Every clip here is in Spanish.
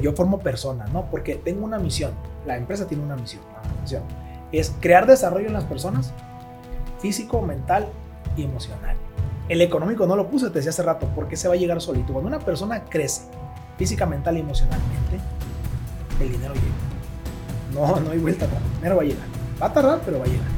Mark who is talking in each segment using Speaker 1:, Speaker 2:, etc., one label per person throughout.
Speaker 1: yo formo personas, ¿no? Porque tengo una misión. La empresa tiene una misión es crear desarrollo en las personas, físico, mental y emocional. El económico no lo puse, te decía hace rato, porque se va a llegar solito. Cuando una persona crece física, mental y emocionalmente, el dinero llega. No, no hay vuelta atrás. El dinero va a llegar. Va a tardar, pero va a llegar.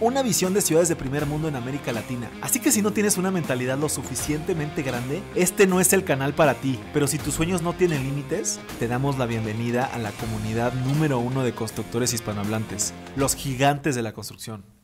Speaker 2: una visión de ciudades de primer mundo en América Latina. Así que si no tienes una mentalidad lo suficientemente grande, este no es el canal para ti. Pero si tus sueños no tienen límites, te damos la bienvenida a la comunidad número uno de constructores hispanohablantes. Los gigantes de la construcción.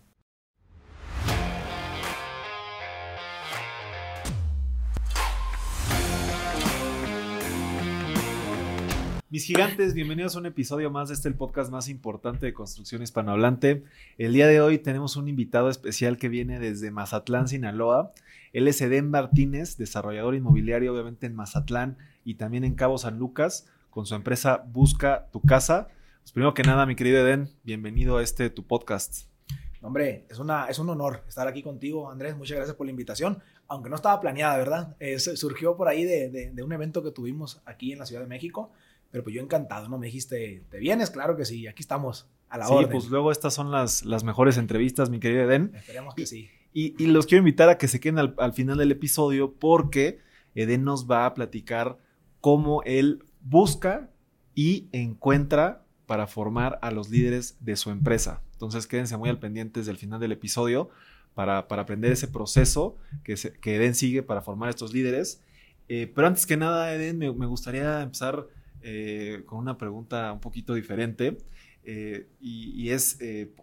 Speaker 2: Mis gigantes, bienvenidos a un episodio más de este el podcast más importante de construcción hispanohablante. El día de hoy tenemos un invitado especial que viene desde Mazatlán, Sinaloa. Él es Eden Martínez, desarrollador inmobiliario obviamente en Mazatlán y también en Cabo San Lucas con su empresa Busca tu Casa. Pues primero que nada, mi querido Eden, bienvenido a este tu podcast.
Speaker 1: Hombre, es, una, es un honor estar aquí contigo, Andrés. Muchas gracias por la invitación, aunque no estaba planeada, ¿verdad? surgió por ahí de, de, un evento que tuvimos aquí en la Ciudad de México, pero pues yo encantado, ¿no? Me dijiste, ¿te vienes? Claro que sí, aquí estamos a la hora. Sí,
Speaker 2: pues luego estas son las, las mejores entrevistas, mi querido Eden.
Speaker 1: Esperemos que sí.
Speaker 2: Y, y, los quiero invitar a que se queden al, al final del episodio porque Eden nos va a platicar cómo él busca y encuentra para formar a los líderes de su empresa. Entonces quédense muy al pendientes del final del episodio para, aprender ese proceso que, que, Eden sigue para formar estos líderes. Eh, pero antes que nada, Eden, me, gustaría empezar eh, con una pregunta un poquito diferente. Eh, y, es,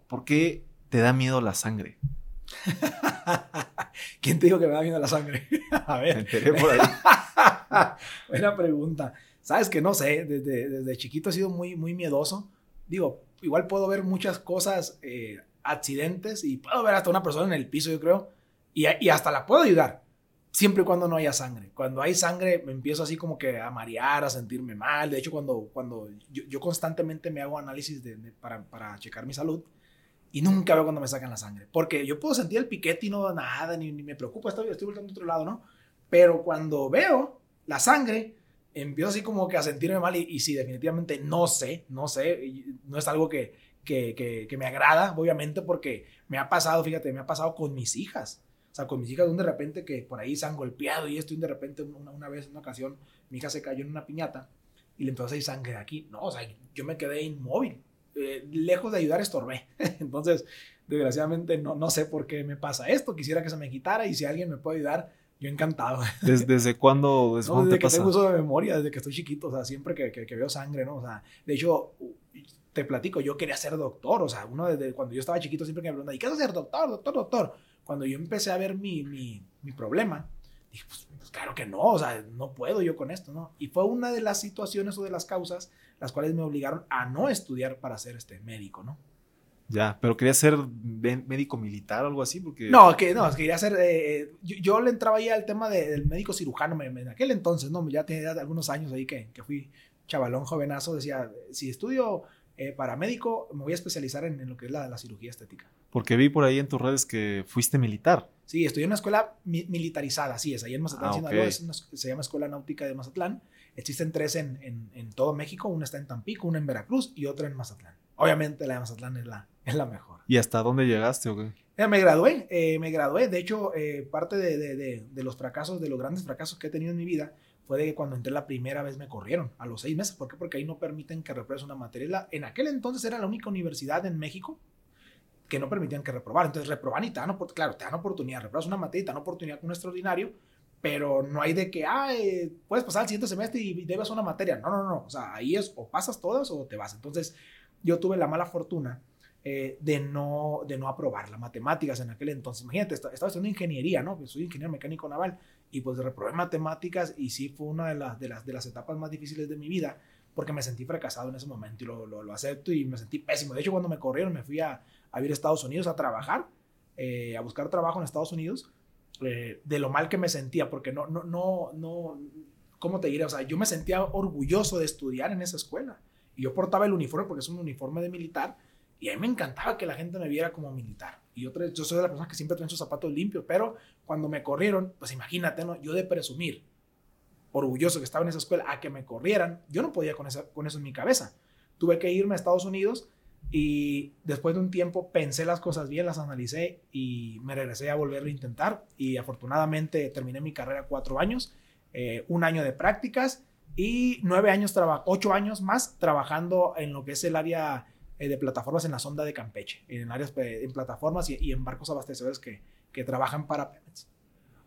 Speaker 2: ¿por qué te da miedo la sangre?
Speaker 1: ¿Quién te dijo que me da miedo la sangre? A ver. Me enteré por ahí. Buena pregunta. Sabes que no sé, desde, desde chiquito he sido muy, muy miedoso. Digo, igual puedo ver muchas cosas, eh, accidentes, y puedo ver hasta una persona en el piso, yo creo, y, y, hasta la puedo ayudar, siempre y cuando no haya sangre. Cuando hay sangre me empiezo así como que a marear, a sentirme mal. De hecho, cuando, cuando yo, constantemente me hago análisis para, para, checar mi salud, y nunca veo cuando me sacan la sangre, porque yo puedo sentir el piquete y no nada, ni, me preocupa, estoy, estoy volviendo a otro lado, ¿no? Pero cuando veo la sangre, empiezo así como que a sentirme mal y, y sí, definitivamente no sé, no sé, no es algo que, que, que, me agrada, obviamente, porque me ha pasado, fíjate, me ha pasado con mis hijas. Sea, con mis hijas, de repente que por ahí se han golpeado y esto, y de repente una, una vez, una ocasión, mi hija se cayó en una piñata y le empezó a salir sangre aquí. No, o sea, yo me quedé inmóvil. Eh, lejos de ayudar, estorbé. Entonces, desgraciadamente, no, no sé por qué me pasa esto. Quisiera que se me quitara y si alguien me puede ayudar, yo encantado.
Speaker 2: ¿Desde, desde cuándo? Desde,
Speaker 1: no, desde que tengo uso de memoria, desde que estoy chiquito, o sea, siempre que, que, veo sangre, ¿no? O sea, de hecho, te platico, yo quería ser doctor, o sea, uno desde cuando yo estaba chiquito siempre que me preguntan, ¿y qué vas a ser doctor, doctor, doctor? Cuando yo empecé a ver mi, mi, mi problema, dije, pues, pues, claro que no, o sea, no puedo yo con esto, ¿no? Y fue una de las situaciones o de las causas las cuales me obligaron a no estudiar para ser este médico, ¿no?
Speaker 2: Ya, pero quería ser médico militar o algo así, porque...
Speaker 1: No, que no, quería ser... Eh, eh, yo, le entraba ahí al tema del médico cirujano en aquel entonces, ¿no? Ya tenía algunos años ahí que, que fui chavalón, jovenazo, decía, si estudio eh, para médico, me voy a especializar en, lo que es la, la, cirugía estética.
Speaker 2: Porque vi por ahí en tus redes que fuiste militar.
Speaker 1: Sí, estudié en una escuela militarizada, así es, ahí en Mazatlán, ah, se llama Escuela Náutica de Mazatlán. Existen tres en, en, en todo México, una está en Tampico, una en Veracruz y otra en Mazatlán. Obviamente la de Mazatlán es la, es la mejor.
Speaker 2: ¿Y hasta dónde llegaste o qué?
Speaker 1: Eh, me gradué, eh, me gradué. De hecho, eh, parte de, de, de, los fracasos, de los grandes fracasos que he tenido en mi vida, fue de que cuando entré la primera vez me corrieron a los seis meses. ¿Por qué? Porque ahí no permiten que repruebes una materia. En aquel entonces era la única universidad en México que no permitían que reprobar. Entonces reproban y te dan, claro, te dan oportunidad. Repruebas una materia y te dan oportunidad con un extraordinario, pero no hay de que, ah, puedes pasar al siguiente semestre y debes una materia. No, no, no. O sea, ahí es o pasas todas o te vas. Entonces, yo tuve la mala fortuna eh, de, no, de no aprobar las matemáticas en aquel entonces. Imagínate, estaba, estudiando ingeniería, ¿no? Soy ingeniero mecánico naval y pues reprobé matemáticas y sí fue una de, las de, las, de las etapas más difíciles de mi vida porque me sentí fracasado en ese momento y lo, lo, acepto y me sentí pésimo. De hecho, cuando me corrieron me fui a, a ir a Estados Unidos a trabajar, eh, a buscar trabajo en Estados Unidos, eh, de lo mal que me sentía, porque no, no, no, no, ¿cómo te diré? O sea, yo me sentía orgulloso de estudiar en esa escuela. Y yo portaba el uniforme porque es un uniforme de militar. Y a mí me encantaba que la gente me viera como militar. Y yo, yo soy de la persona que siempre traen sus zapatos limpios. Pero cuando me corrieron, pues imagínate, ¿no? Yo de presumir, orgulloso que estaba en esa escuela, a que me corrieran, yo no podía con, esa, con eso en mi cabeza. Tuve que irme a Estados Unidos y después de un tiempo pensé las cosas bien, las analicé y me regresé a volverlo a intentar. Y afortunadamente terminé mi carrera cuatro años, eh, un año de prácticas y nueve años, ocho años más trabajando en lo que es el área eh, de plataformas en la sonda de Campeche, en áreas eh, en plataformas y, en barcos abastecedores que, que trabajan para Pemex.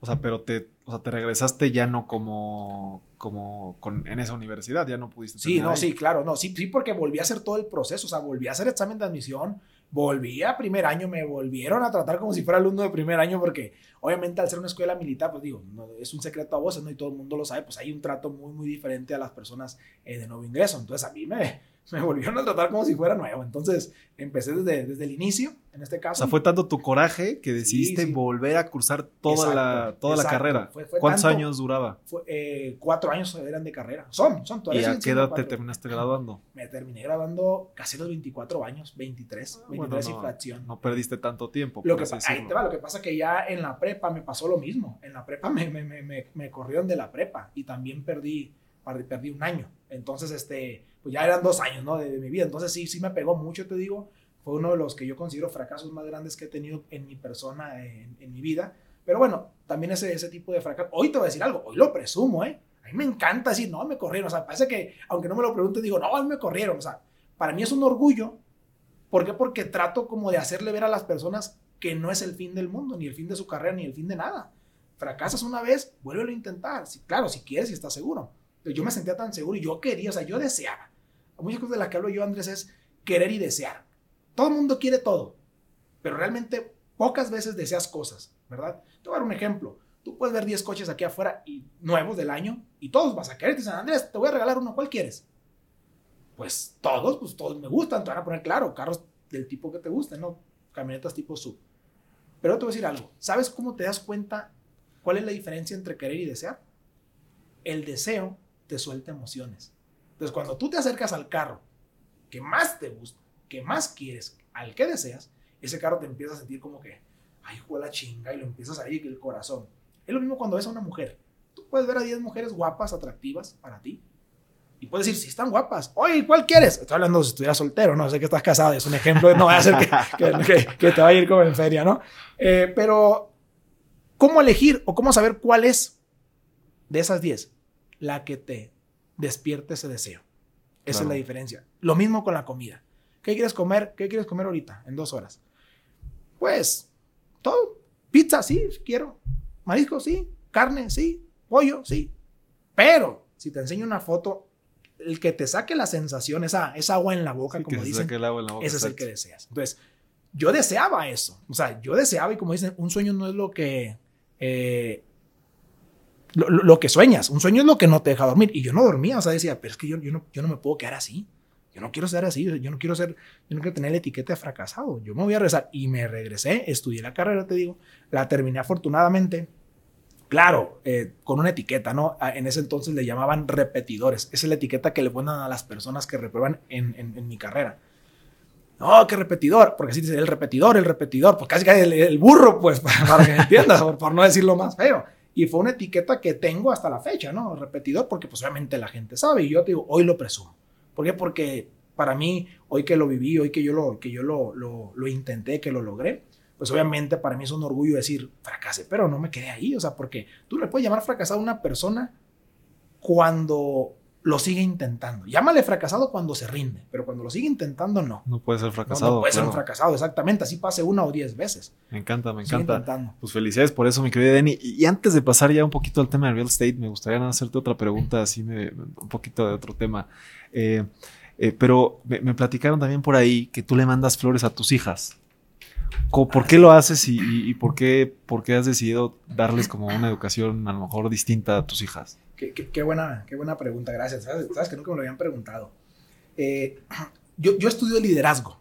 Speaker 2: O sea, pero te, o sea, te regresaste ya no como, como con, en esa universidad, ya no pudiste.
Speaker 1: Sí, no, sí, claro, no, sí, sí, porque volví a hacer todo el proceso, o sea, volví a hacer examen de admisión, volví a primer año, me volvieron a tratar como si fuera alumno de primer año, porque obviamente al ser una escuela militar, pues digo, no, es un secreto a voces, ¿no? Y todo el mundo lo sabe, pues hay un trato muy, muy diferente a las personas eh, de nuevo ingreso. Entonces a mí me, me volvieron a tratar como si fuera nuevo. Entonces, empecé desde, desde el inicio, en este caso.
Speaker 2: O sea, fue tanto tu coraje que decidiste volver a cursar toda la, toda la carrera. ¿Cuántos años duraba?
Speaker 1: Fue, eh, cuatro años eran de carrera. Son, son
Speaker 2: todavía. ¿Y a qué edad te terminaste graduando?
Speaker 1: Me terminé graduando casi los 24 años, 23, 23
Speaker 2: ah,
Speaker 1: y fracción.
Speaker 2: No perdiste tanto tiempo.
Speaker 1: Lo que, ahí te va, lo que pasa que ya en la prepa me pasó lo mismo. En la prepa me, me, me, me corrieron de la prepa y también perdí, perdí un año. Entonces, este pues ya eran dos años, ¿no? De, mi vida. Entonces sí, sí me pegó mucho, te digo. Fue uno de los que yo considero fracasos más grandes que he tenido en mi persona, en, mi vida. Pero bueno, también ese, ese tipo de fracaso. Hoy te voy a decir algo, hoy lo presumo, ¿eh? A mí me encanta decir, no, me corrieron. O sea, parece que, aunque no me lo pregunte, digo, no, me corrieron. O sea, para mí es un orgullo. ¿Por qué? Porque trato como de hacerle ver a las personas que no es el fin del mundo, ni el fin de su carrera, ni el fin de nada. Fracasas una vez, vuélvelo a intentar. Sí, claro, si quieres y estás seguro. Yo me sentía tan seguro y yo quería, o sea, yo deseaba muchas cosas de las que hablo yo, Andrés, es querer y desear. Todo el mundo quiere todo, pero realmente pocas veces deseas cosas, ¿verdad? Te voy a dar un ejemplo. Tú puedes ver 10 coches aquí afuera y nuevos del año y todos vas a querer. Te dicen, Andrés, te voy a regalar uno, ¿cuál quieres? Pues todos, pues todos me gustan. Te van a poner claro, carros del tipo que te gusten, ¿no? Camionetas tipo sub. Pero te voy a decir algo. ¿Sabes cómo te das cuenta cuál es la diferencia entre querer y desear? El deseo te suelta emociones. Entonces, cuando tú te acercas al carro que más te gusta, que más quieres, al que deseas, ese carro te empieza a sentir como que, ay, hijo la chinga, y lo empiezas a ir el corazón. Es lo mismo cuando ves a una mujer. Tú puedes ver a 10 mujeres guapas, atractivas para ti. Y puedes decir, si están guapas, oye, ¿cuál quieres? Estoy hablando si estuvieras soltero, no sé que estás casado, es un ejemplo, no va a ser que, que, te va a ir como en feria, ¿no? Eh, pero, ¿cómo elegir o cómo saber cuál es de esas 10 la que te despierta ese deseo. Esa es la diferencia. Lo mismo con la comida. ¿Qué quieres comer? ¿Qué quieres comer ahorita, en dos horas? Pues, todo. Pizza, sí, quiero. Marisco, sí. Carne, sí. Pollo, sí. Pero, si te enseño una foto, el que te saque la sensación, esa, esa agua en la boca, como dicen, ese es el que deseas. Entonces, yo deseaba eso. O sea, yo deseaba, y como dicen, un sueño no es lo que eh, lo, que sueñas. Un sueño es lo que no te deja dormir. Y yo no dormía, o sea, decía, pero es que yo, yo, no, yo no me puedo quedar así. Yo no quiero ser así, yo no quiero ser, yo no quiero tener la etiqueta de fracasado. Yo me voy a regresar. Y me regresé, estudié la carrera, te digo, la terminé afortunadamente. Claro, eh, con una etiqueta, ¿no? En ese entonces le llamaban repetidores. Esa es la etiqueta que le ponen a las personas que reprueban en, en, mi carrera. No, qué repetidor, porque así dice el repetidor, el repetidor, pues casi el, el burro, pues, para, que entiendas, por, por no decirlo más feo. Y fue una etiqueta que tengo hasta la fecha, ¿no? Repetidor, porque pues obviamente la gente sabe y yo te digo, hoy lo presumo. ¿Por qué? Porque para mí, hoy que lo viví, hoy que yo lo, que yo lo, lo, lo intenté, que lo logré, pues obviamente para mí es un orgullo decir, fracasé, pero no me quedé ahí, o sea, porque tú le puedes llamar fracasado a una persona cuando lo sigue intentando. Llámale fracasado cuando se rinde, pero cuando lo sigue intentando, no.
Speaker 2: No puede ser fracasado.
Speaker 1: No, puede ser un fracasado, exactamente. Así pase una o diez veces.
Speaker 2: Me encanta, me encanta. Pues felicidades por eso, mi querida Denny. Y, antes de pasar ya un poquito al tema del real estate, me gustaría hacerte otra pregunta, así me, un poquito de otro tema. Eh, eh, pero me, platicaron también por ahí que tú le mandas flores a tus hijas. ¿Por qué lo haces y, por, qué, por qué has decidido darles como una educación a lo mejor distinta a tus hijas?
Speaker 1: Qué, buena, qué buena pregunta, gracias. Sabes, que nunca me lo habían preguntado. Eh, yo, yo estudio liderazgo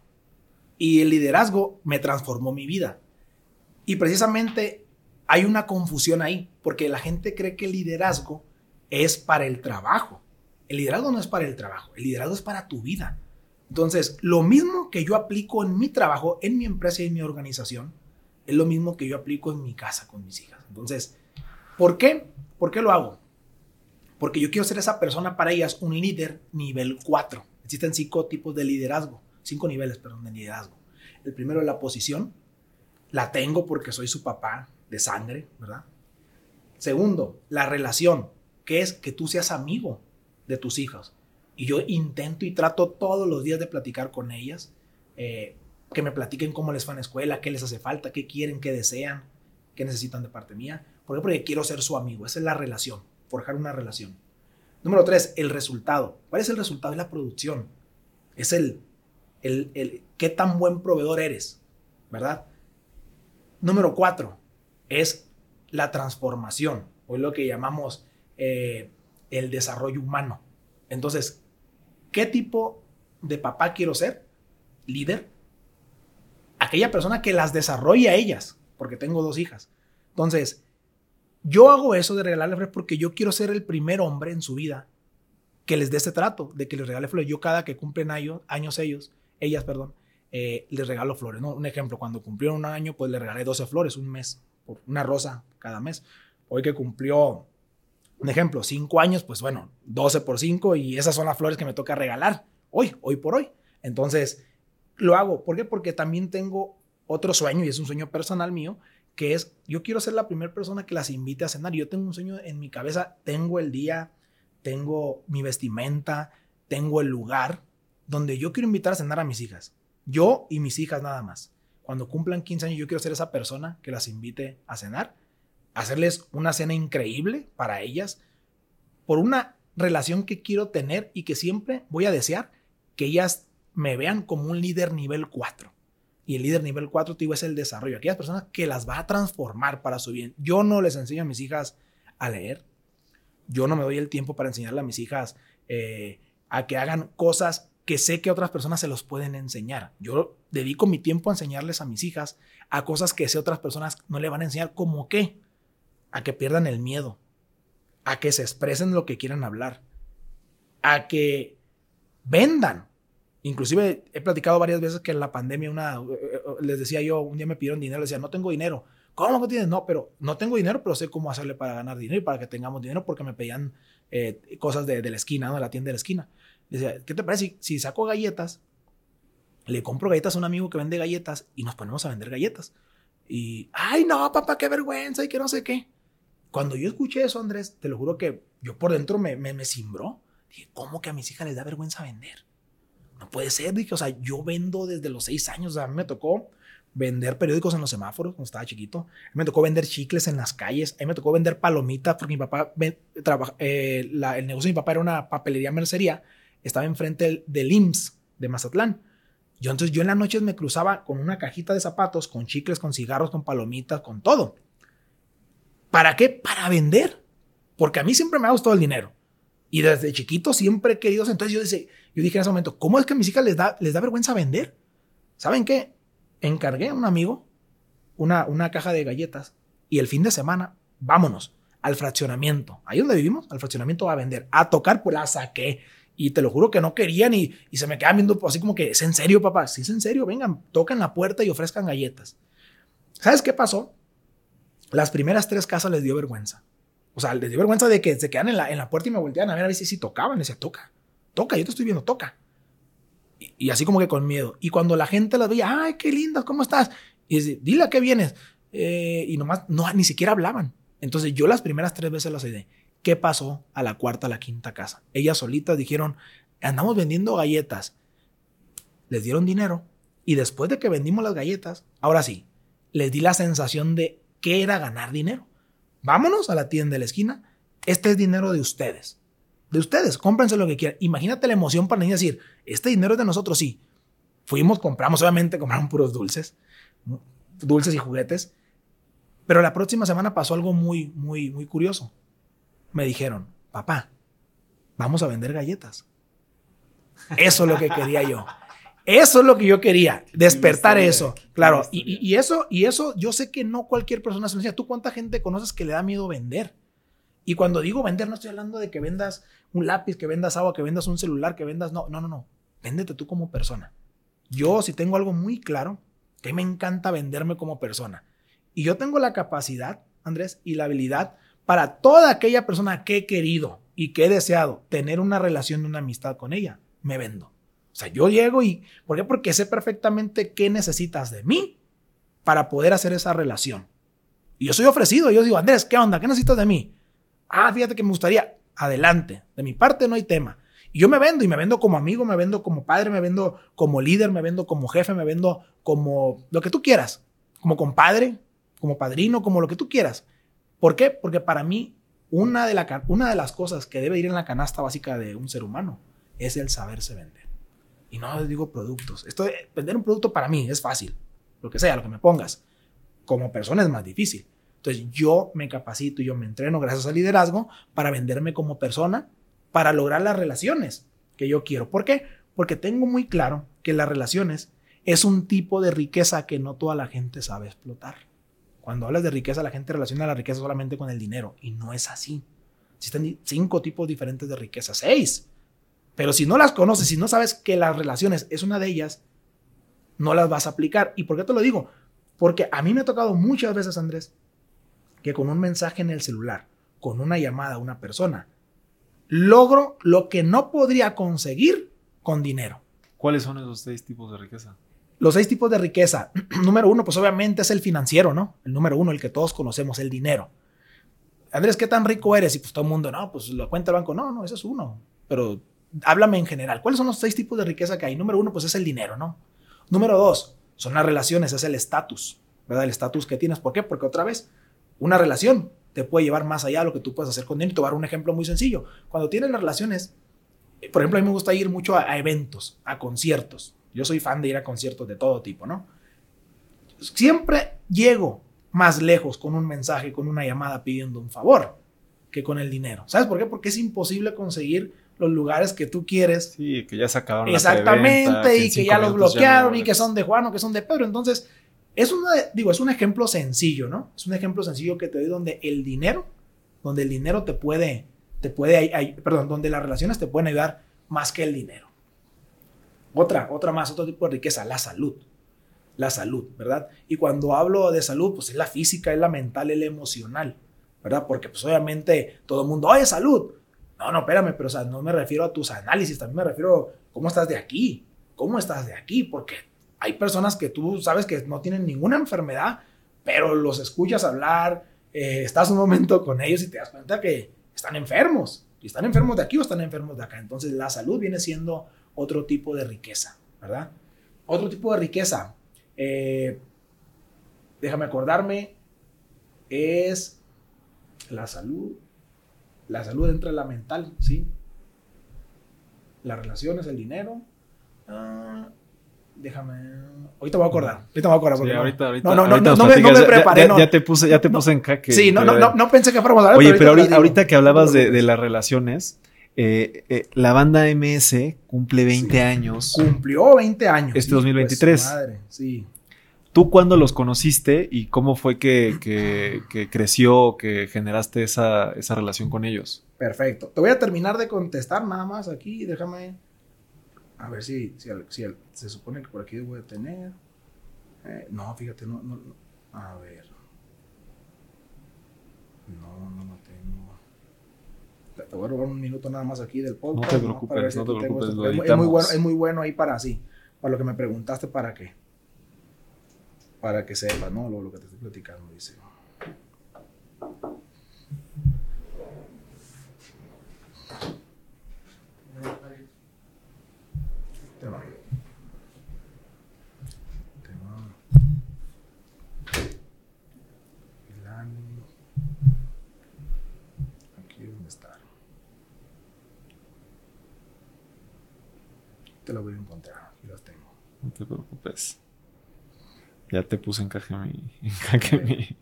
Speaker 1: y el liderazgo me transformó mi vida. Y precisamente hay una confusión ahí, porque la gente cree que el liderazgo es para el trabajo. El liderazgo no es para el trabajo, el liderazgo es para tu vida. Entonces, lo mismo que yo aplico en mi trabajo, en mi empresa y en mi organización, es lo mismo que yo aplico en mi casa con mis hijas. Entonces, ¿por qué? ¿Por qué lo hago? Porque yo quiero ser esa persona para ellas, un líder nivel 4. Existen cinco tipos de liderazgo, cinco niveles, perdón, de liderazgo. El primero es la posición. La tengo porque soy su papá de sangre, ¿verdad? Segundo, la relación, que es que tú seas amigo de tus hijas. Y yo intento y trato todos los días de platicar con ellas, eh, que me platiquen cómo les va en la escuela, qué les hace falta, qué quieren, qué desean, qué necesitan de parte mía. ¿Por qué? Porque quiero ser su amigo. Esa es la relación, forjar una relación. Número tres, el resultado. ¿Cuál es el resultado? de la producción. Es el, el, el qué tan buen proveedor eres, ¿verdad? Número cuatro, es la transformación, o es lo que llamamos eh, el desarrollo humano. Entonces, ¿qué tipo de papá quiero ser? Líder. Aquella persona que las desarrolla a ellas, porque tengo dos hijas. Entonces, yo hago eso de regalarle flores porque yo quiero ser el primer hombre en su vida que les dé este trato, de que les regale flores. Yo cada que cumplen años, años ellos, ellas, perdón, eh, les regalo flores. ¿no? Un ejemplo, cuando cumplieron un año, pues le regalé 12 flores, un mes, una rosa cada mes. Hoy que cumplió un ejemplo, cinco años, pues bueno, 12 por 5 y esas son las flores que me toca regalar hoy, hoy por hoy. Entonces, lo hago. ¿Por qué? Porque también tengo otro sueño y es un sueño personal mío, que es, yo quiero ser la primera persona que las invite a cenar. Yo tengo un sueño en mi cabeza, tengo el día, tengo mi vestimenta, tengo el lugar donde yo quiero invitar a cenar a mis hijas. Yo y mis hijas nada más. Cuando cumplan 15 años, yo quiero ser esa persona que las invite a cenar hacerles una cena increíble para ellas, por una relación que quiero tener y que siempre voy a desear que ellas me vean como un líder nivel 4. Y el líder nivel 4, digo, es el desarrollo. Aquellas personas que las va a transformar para su bien. Yo no les enseño a mis hijas a leer. Yo no me doy el tiempo para enseñarle a mis hijas eh, a que hagan cosas que sé que otras personas se los pueden enseñar. Yo dedico mi tiempo a enseñarles a mis hijas a cosas que sé otras personas no le van a enseñar, como qué a que pierdan el miedo, a que se expresen lo que quieran hablar, a que vendan. Inclusive he platicado varias veces que en la pandemia una, eh, eh, les decía yo, un día me pidieron dinero, les decía, no tengo dinero. ¿Cómo que tienes? No, pero no tengo dinero, pero sé cómo hacerle para ganar dinero y para que tengamos dinero porque me pedían eh, cosas de, la esquina, de la tienda de la esquina. Les decía, ¿qué te parece si, si saco galletas? Le compro galletas a un amigo que vende galletas y nos ponemos a vender galletas. Y, ay, no, papá, qué vergüenza y que no sé qué. Cuando yo escuché eso, Andrés, te lo juro que yo por dentro me, me, me cimbró. Dije, ¿cómo que a mis hijas les da vergüenza vender? Puede ser, dije, o sea, yo vendo desde los seis años, a mí me tocó vender periódicos en los semáforos cuando estaba chiquito, a mí me tocó vender chicles en las calles, a mí me tocó vender palomitas porque mi papá, eh, el negocio de mi papá era una papelería mercería, estaba enfrente del, IMSS de Mazatlán. Yo entonces yo en las noches me cruzaba con una cajita de zapatos, con chicles, con cigarros, con palomitas, con todo. ¿Para qué? Para vender. Porque a mí siempre me ha gustado el dinero. Y desde chiquito siempre he querido. Entonces yo, dije, yo dije en ese momento, ¿cómo es que a mis hijas les da, les da vergüenza vender? ¿Saben qué? Encargué a un amigo una, una caja de galletas y el fin de semana, vámonos al fraccionamiento. Ahí donde vivimos, al fraccionamiento a vender. A tocar, pues la saqué. Y te lo juro que no querían y, y se me quedaban viendo así como que, ¿es en serio, papá? Sí, es en serio. Vengan, toquen la puerta y ofrezcan galletas. ¿Sabes qué pasó? Las primeras tres casas les dio vergüenza. O sea, les dio vergüenza de que se quedan en la, en la puerta y me voltean a ver a ver si, tocaban. Decía, toca, toca, yo te estoy viendo, toca. Y, así como que con miedo. Y cuando la gente las veía, ay, qué lindas, ¿cómo estás? Y dice, dile a qué vienes. Eh, y nomás, no, ni siquiera hablaban. Entonces yo las primeras tres veces las oí ¿qué pasó a la cuarta, a la quinta casa? Ellas solitas dijeron, andamos vendiendo galletas. Les dieron dinero. Y después de que vendimos las galletas, ahora sí, les di la sensación de qué era ganar dinero. Vámonos a la tienda de la esquina. Este es dinero de ustedes. De ustedes, cómprense lo que quieran. Imagínate la emoción para niños decir, este dinero es de nosotros, sí. Fuimos, compramos, obviamente compraron puros dulces, dulces y juguetes. Pero la próxima semana pasó algo muy, muy, muy curioso. Me dijeron, papá, vamos a vender galletas. Eso es lo que quería yo. Eso es lo que yo quería, despertar eso. Claro, y, eso, y eso yo sé que no cualquier persona se lo enseña. ¿Tú cuánta gente conoces que le da miedo vender? Y cuando digo vender, no estoy hablando de que vendas un lápiz, que vendas agua, que vendas un celular, que vendas... No, no, no, no. Véndete tú como persona. Yo si tengo algo muy claro, que me encanta venderme como persona. Y yo tengo la capacidad, Andrés, y la habilidad para toda aquella persona que he querido y que he deseado tener una relación, una amistad con ella, me vendo. O sea, yo llego y... ¿Por qué? Porque sé perfectamente qué necesitas de mí para poder hacer esa relación. Y yo soy ofrecido. Yo digo, Andrés, ¿qué onda? ¿Qué necesitas de mí? Ah, fíjate que me gustaría. Adelante. De mi parte no hay tema. Y yo me vendo y me vendo como amigo, me vendo como padre, me vendo como líder, me vendo como jefe, me vendo como lo que tú quieras. Como compadre, como padrino, como lo que tú quieras. ¿Por qué? Porque para mí una de, una de las cosas que debe ir en la canasta básica de un ser humano es el saberse vender. Y no les digo productos. Esto de vender un producto para mí es fácil. Lo que sea, lo que me pongas. Como persona es más difícil. Entonces yo me capacito y yo me entreno gracias al liderazgo para venderme como persona, para lograr las relaciones que yo quiero. ¿Por qué? Porque tengo muy claro que las relaciones es un tipo de riqueza que no toda la gente sabe explotar. Cuando hablas de riqueza, la gente relaciona la riqueza solamente con el dinero y no es así. Existen cinco tipos diferentes de riqueza, seis. Pero si no las conoces, si no sabes que las relaciones es una de ellas, no las vas a aplicar. ¿Y por qué te lo digo? Porque a mí me ha tocado muchas veces, Andrés, que con un mensaje en el celular, con una llamada a una persona, logro lo que no podría conseguir con dinero.
Speaker 2: ¿Cuáles son esos seis tipos de riqueza?
Speaker 1: Los seis tipos de riqueza. número uno, pues obviamente es el financiero, ¿no? El número uno, el que todos conocemos, el dinero. Andrés, ¿qué tan rico eres? Y pues todo el mundo, no, pues la cuenta del banco, no, no, ese es uno. Pero háblame en general. ¿Cuáles son los seis tipos de riqueza que hay? Número uno, pues es el dinero, ¿no? Número dos, son las relaciones, es el estatus, ¿verdad? El estatus que tienes. ¿Por qué? Porque otra vez, una relación te puede llevar más allá de lo que tú puedes hacer con dinero. Te voy a dar un ejemplo muy sencillo. Cuando tienes las relaciones, eh, por ejemplo, a mí me gusta ir mucho a, eventos, a conciertos. Yo soy fan de ir a conciertos de todo tipo, ¿no? Siempre llego más lejos con un mensaje, con una llamada pidiendo un favor que con el dinero. ¿Sabes por qué? Porque es imposible conseguir los lugares que tú quieres.
Speaker 2: Sí, que ya se acabaron.
Speaker 1: Exactamente, y que ya los bloquearon y que son de Juan o que son de Pedro. Entonces, es, una, digo, es un ejemplo sencillo, ¿no? Es un ejemplo sencillo que te doy donde el dinero, donde el dinero te puede, te puede, perdón, donde las relaciones te pueden ayudar más que el dinero. Otra, otra más, otro tipo de riqueza, la salud. La salud, ¿verdad? Y cuando hablo de salud, pues es la física, es la mental, es la emocional, ¿verdad? Porque pues obviamente todo el mundo, oye, salud. No, no, espérame, pero o sea, no me refiero a tus análisis, también me refiero a cómo estás de aquí, cómo estás de aquí, porque hay personas que tú sabes que no tienen ninguna enfermedad, pero los escuchas hablar, eh, estás un momento con ellos y te das cuenta que están enfermos. Y están enfermos de aquí o están enfermos de acá. Entonces la salud viene siendo otro tipo de riqueza, ¿verdad? Otro tipo de riqueza, eh, déjame acordarme, es la salud. La salud entre la mental, ¿sí? Las relaciones, el dinero. Ah, Déjame. Ahorita voy a acordar. Ahorita me voy a acordar.
Speaker 2: Sí, ahorita, ahorita,
Speaker 1: no, no,
Speaker 2: no,
Speaker 1: no, no, me, no me preparé.
Speaker 2: Ya, ya, te puse, ya te puse en jaque.
Speaker 1: Sí, no, no, no, no pensé que fuéramos a
Speaker 2: hablar. Oye, pero ahorita, ahorita que hablabas de, de las relaciones, eh, eh, la banda MS cumple 20
Speaker 1: sí,
Speaker 2: años.
Speaker 1: Cumplió 20 años.
Speaker 2: Este 2023.
Speaker 1: Pues, madre, sí.
Speaker 2: ¿Tú cuándo los conociste y cómo fue que, que, que creció, que generaste esa, esa relación con ellos?
Speaker 1: Perfecto. Te voy a terminar de contestar nada más aquí. Déjame a ver si, si, si se supone que por aquí debo de tener. Eh, no, fíjate, no, no, no, A ver. No, no lo tengo. Te voy a robar un minuto nada más aquí del podcast.
Speaker 2: No te preocupes, no, no te preocupes.
Speaker 1: Lo es, es, muy bueno, es muy bueno ahí para así. Para lo que me preguntaste, ¿para qué? Para que sepas, ¿no? Lo, lo que te estoy platicando, dice. Te va. Te va. Aquí dónde está. Te lo voy a encontrar. Aquí las tengo.
Speaker 2: No te preocupes. Ya te puse encaje mi. Encaje mi.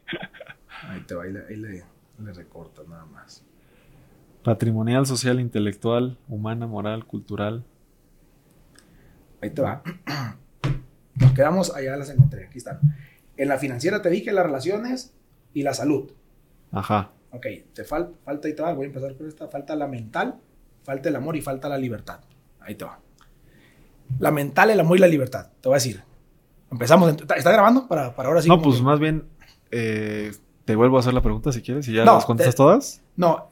Speaker 1: Ahí te va, ahí le, ahí le, le recortas nada más.
Speaker 2: Patrimonial, social, intelectual, humana, moral, cultural.
Speaker 1: Ahí te va. Nos quedamos, allá las encontré, aquí están. En la financiera te dije las relaciones y la salud.
Speaker 2: Ajá.
Speaker 1: Ok, te falta, falta y te va, voy a empezar con esta, falta la mental, falta el amor y falta la libertad. Ahí te va. La mental, el amor y la libertad. Te voy a decir. Empezamos. ¿Está, grabando? Para, para ahora sí.
Speaker 2: No, pues más bien eh, te vuelvo a hacer la pregunta si quieres y ya las contestas todas.
Speaker 1: No.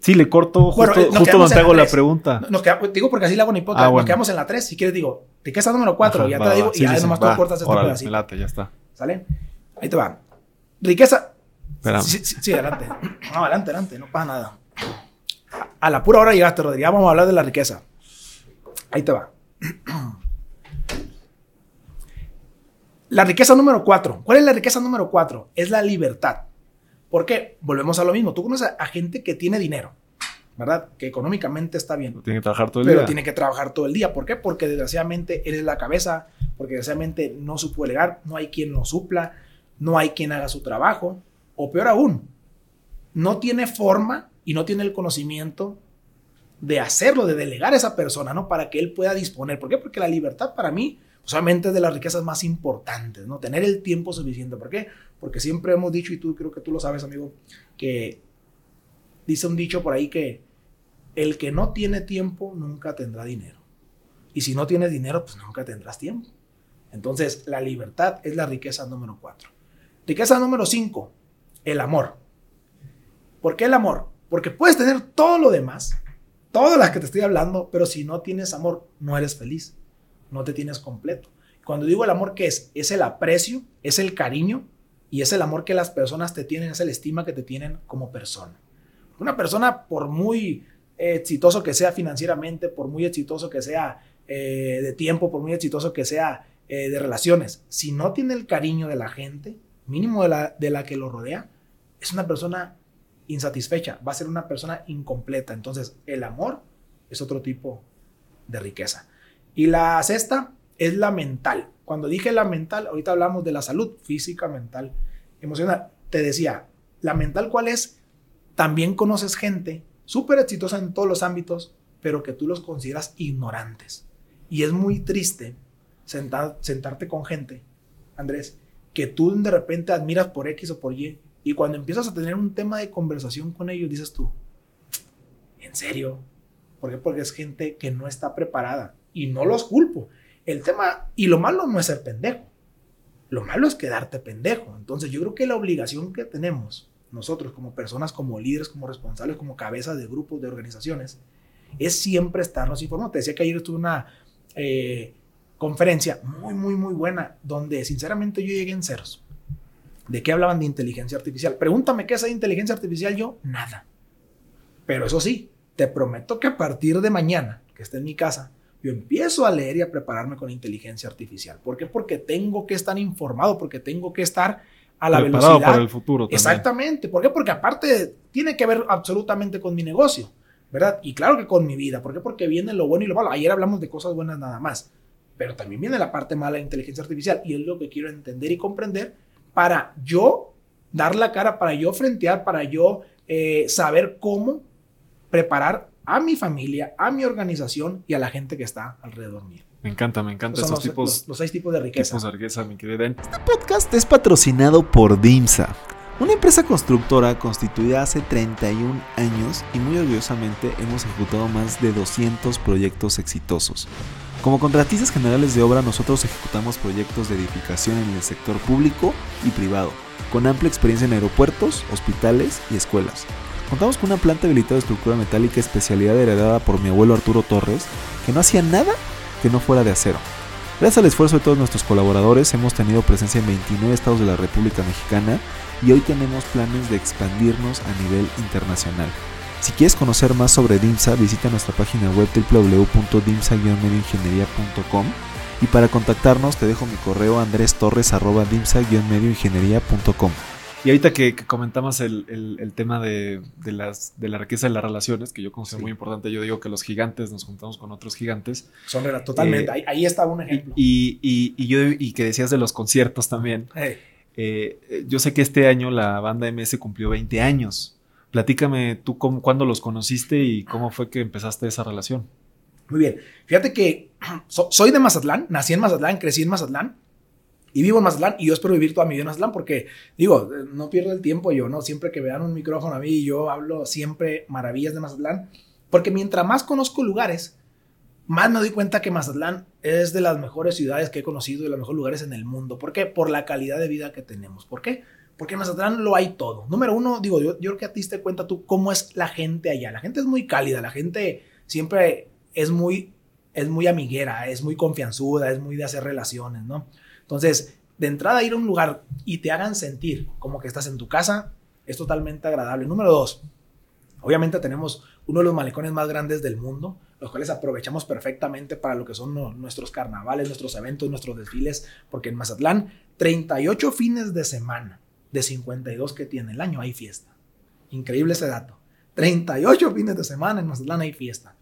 Speaker 2: Sí, le corto justo, justo donde te hago la pregunta.
Speaker 1: Nos digo porque así le hago una hipótesis. Ah, nos quedamos en la 3. Si quieres, digo, riqueza número 4. Ya te la digo y ya nomás tú cortas este pedacito.
Speaker 2: Late, ya está.
Speaker 1: ¿Sale? Ahí te va. Riqueza. Sí, sí, sí, adelante. No, adelante, adelante. No pasa nada. A la pura hora llegaste, Rodrigo. Vamos a hablar de la riqueza. Ahí te va. La riqueza número cuatro. ¿Cuál es la riqueza número cuatro? Es la libertad. ¿Por qué? Volvemos a lo mismo. Tú conoces a gente que tiene dinero, ¿verdad? Que económicamente está bien.
Speaker 2: Tiene que trabajar todo el día.
Speaker 1: Pero tiene que trabajar todo el día. ¿Por qué? Porque desgraciadamente él es la cabeza, porque desgraciadamente no supo delegar, no hay quien lo supla, no hay quien haga su trabajo. O peor aún, no tiene forma y no tiene el conocimiento de hacerlo, de delegar a esa persona, ¿no? Para que él pueda disponer. ¿Por qué? Porque la libertad para mí solamente es de las riquezas más importantes, ¿no? Tener el tiempo suficiente. ¿Por qué? Porque siempre hemos dicho, y tú creo que tú lo sabes, amigo, que dice un dicho por ahí que el que no tiene tiempo nunca tendrá dinero. Y si no tienes dinero, pues nunca tendrás tiempo. Entonces, la libertad es la riqueza número cuatro. Riqueza número cinco, el amor. ¿Por qué el amor? Porque puedes tener todo lo demás, todas las que te estoy hablando, pero si no tienes amor, no eres feliz, no te tienes completo. Cuando digo el amor, ¿qué es? Es el aprecio, es el cariño y es el amor que las personas te tienen, es el estima que te tienen como persona. Una persona, por muy exitoso que sea financieramente, por muy exitoso que sea eh, de tiempo, por muy exitoso que sea eh, de relaciones, si no tiene el cariño de la gente, mínimo de la, de la que lo rodea, es una persona insatisfecha, va a ser una persona incompleta. Entonces, el amor es otro tipo de riqueza. Y la sexta es la mental. Cuando dije la mental, ahorita hablamos de la salud física, mental, emocional. Te decía, la mental, ¿cuál es? También conoces gente súper exitosa en todos los ámbitos, pero que tú los consideras ignorantes. Y es muy triste sentarte con gente, Andrés, que tú de repente admiras por X o por Y y cuando empiezas a tener un tema de conversación con ellos, dices tú, ¿en serio? ¿Por qué? Porque es gente que no está preparada. Y no los culpo. El tema, y lo malo no es ser pendejo. Lo malo es quedarte pendejo. Entonces yo creo que la obligación que tenemos nosotros como personas, como líderes, como responsables, como cabezas de grupos, de organizaciones, es siempre estarnos informando. Te decía que ayer estuve una eh, conferencia muy, muy, muy buena, donde sinceramente yo llegué en ceros. ¿De qué hablaban de inteligencia artificial? Pregúntame qué es inteligencia artificial yo, nada. Pero eso sí, te prometo que a partir de mañana, que esté en mi casa, yo empiezo a leer y a prepararme con inteligencia artificial. ¿Por qué? Porque tengo que estar informado, porque tengo que estar a la Preparado velocidad.
Speaker 2: para el futuro también.
Speaker 1: Exactamente. ¿Por qué? Porque aparte tiene que ver absolutamente con mi negocio, ¿verdad? Y claro que con mi vida. ¿Por qué? Porque viene lo bueno y lo malo. Ayer hablamos de cosas buenas nada más, pero también viene la parte mala de inteligencia artificial y es lo que quiero entender y comprender para yo dar la cara, para yo frentear, para yo eh, saber cómo preparar a mi familia, a mi organización y a la gente que está alrededor mío.
Speaker 2: Me encanta, me encanta esos tipos.
Speaker 1: Los, seis tipos de riqueza.
Speaker 2: Tipos de riqueza, mi querida.
Speaker 3: Este podcast es patrocinado por DIMSA, una empresa constructora constituida hace 31 años y muy orgullosamente hemos ejecutado más de 200 proyectos exitosos. Como contratistas generales de obra, nosotros ejecutamos proyectos de edificación en el sector público y privado, con amplia experiencia en aeropuertos, hospitales y escuelas. Contamos con una planta habilitada de estructura metálica especialidad heredada por mi abuelo Arturo Torres, que no hacía nada que no fuera de acero. Gracias al esfuerzo de todos nuestros colaboradores hemos tenido presencia en 29 estados de la República Mexicana y hoy tenemos planes de expandirnos a nivel internacional. Si quieres conocer más sobre DIMSA, visita nuestra página web www.dimsa-medioingeniería.com y para contactarnos te dejo mi correo andrestorres.dimsa-medioingeniería.com.
Speaker 2: Y ahorita que, comentamos el, tema de, las, de la riqueza de las relaciones, que yo considero muy importante, yo digo que los gigantes nos juntamos con otros gigantes.
Speaker 1: Son totalmente, eh, ahí, está un ejemplo.
Speaker 2: Y, yo, y que decías de los conciertos también. Eh, yo sé que este año la banda MS cumplió 20 años. Platícame tú cómo, cuándo los conociste y cómo fue que empezaste esa relación.
Speaker 1: Muy bien. Fíjate que soy de Mazatlán, nací en Mazatlán, crecí en Mazatlán y vivo en Mazatlán y yo espero vivir toda mi vida en Mazatlán porque, digo, no pierdo el tiempo yo, ¿no? Siempre que vean un micrófono a mí, yo hablo siempre maravillas de Mazatlán, porque mientras más conozco lugares, más me doy cuenta que Mazatlán es de las mejores ciudades que he conocido y de los mejores lugares en el mundo. ¿Por qué? Por la calidad de vida que tenemos. ¿Por qué? Porque en Mazatlán lo hay todo. Número uno, digo, yo, yo creo que a ti te cuenta tú cómo es la gente allá. La gente es muy cálida, la gente siempre es muy, es muy amiguera, es muy confianzuda, es muy de hacer relaciones, ¿no? Entonces, de entrada ir a un lugar y te hagan sentir como que estás en tu casa, es totalmente agradable. Número dos, obviamente tenemos uno de los malecones más grandes del mundo, los cuales aprovechamos perfectamente para lo que son nuestros carnavales, nuestros eventos, nuestros desfiles, porque en Mazatlán, 38 fines de semana de 52 que tiene el año hay fiesta. Increíble ese dato. 38 fines de semana en Mazatlán hay fiesta.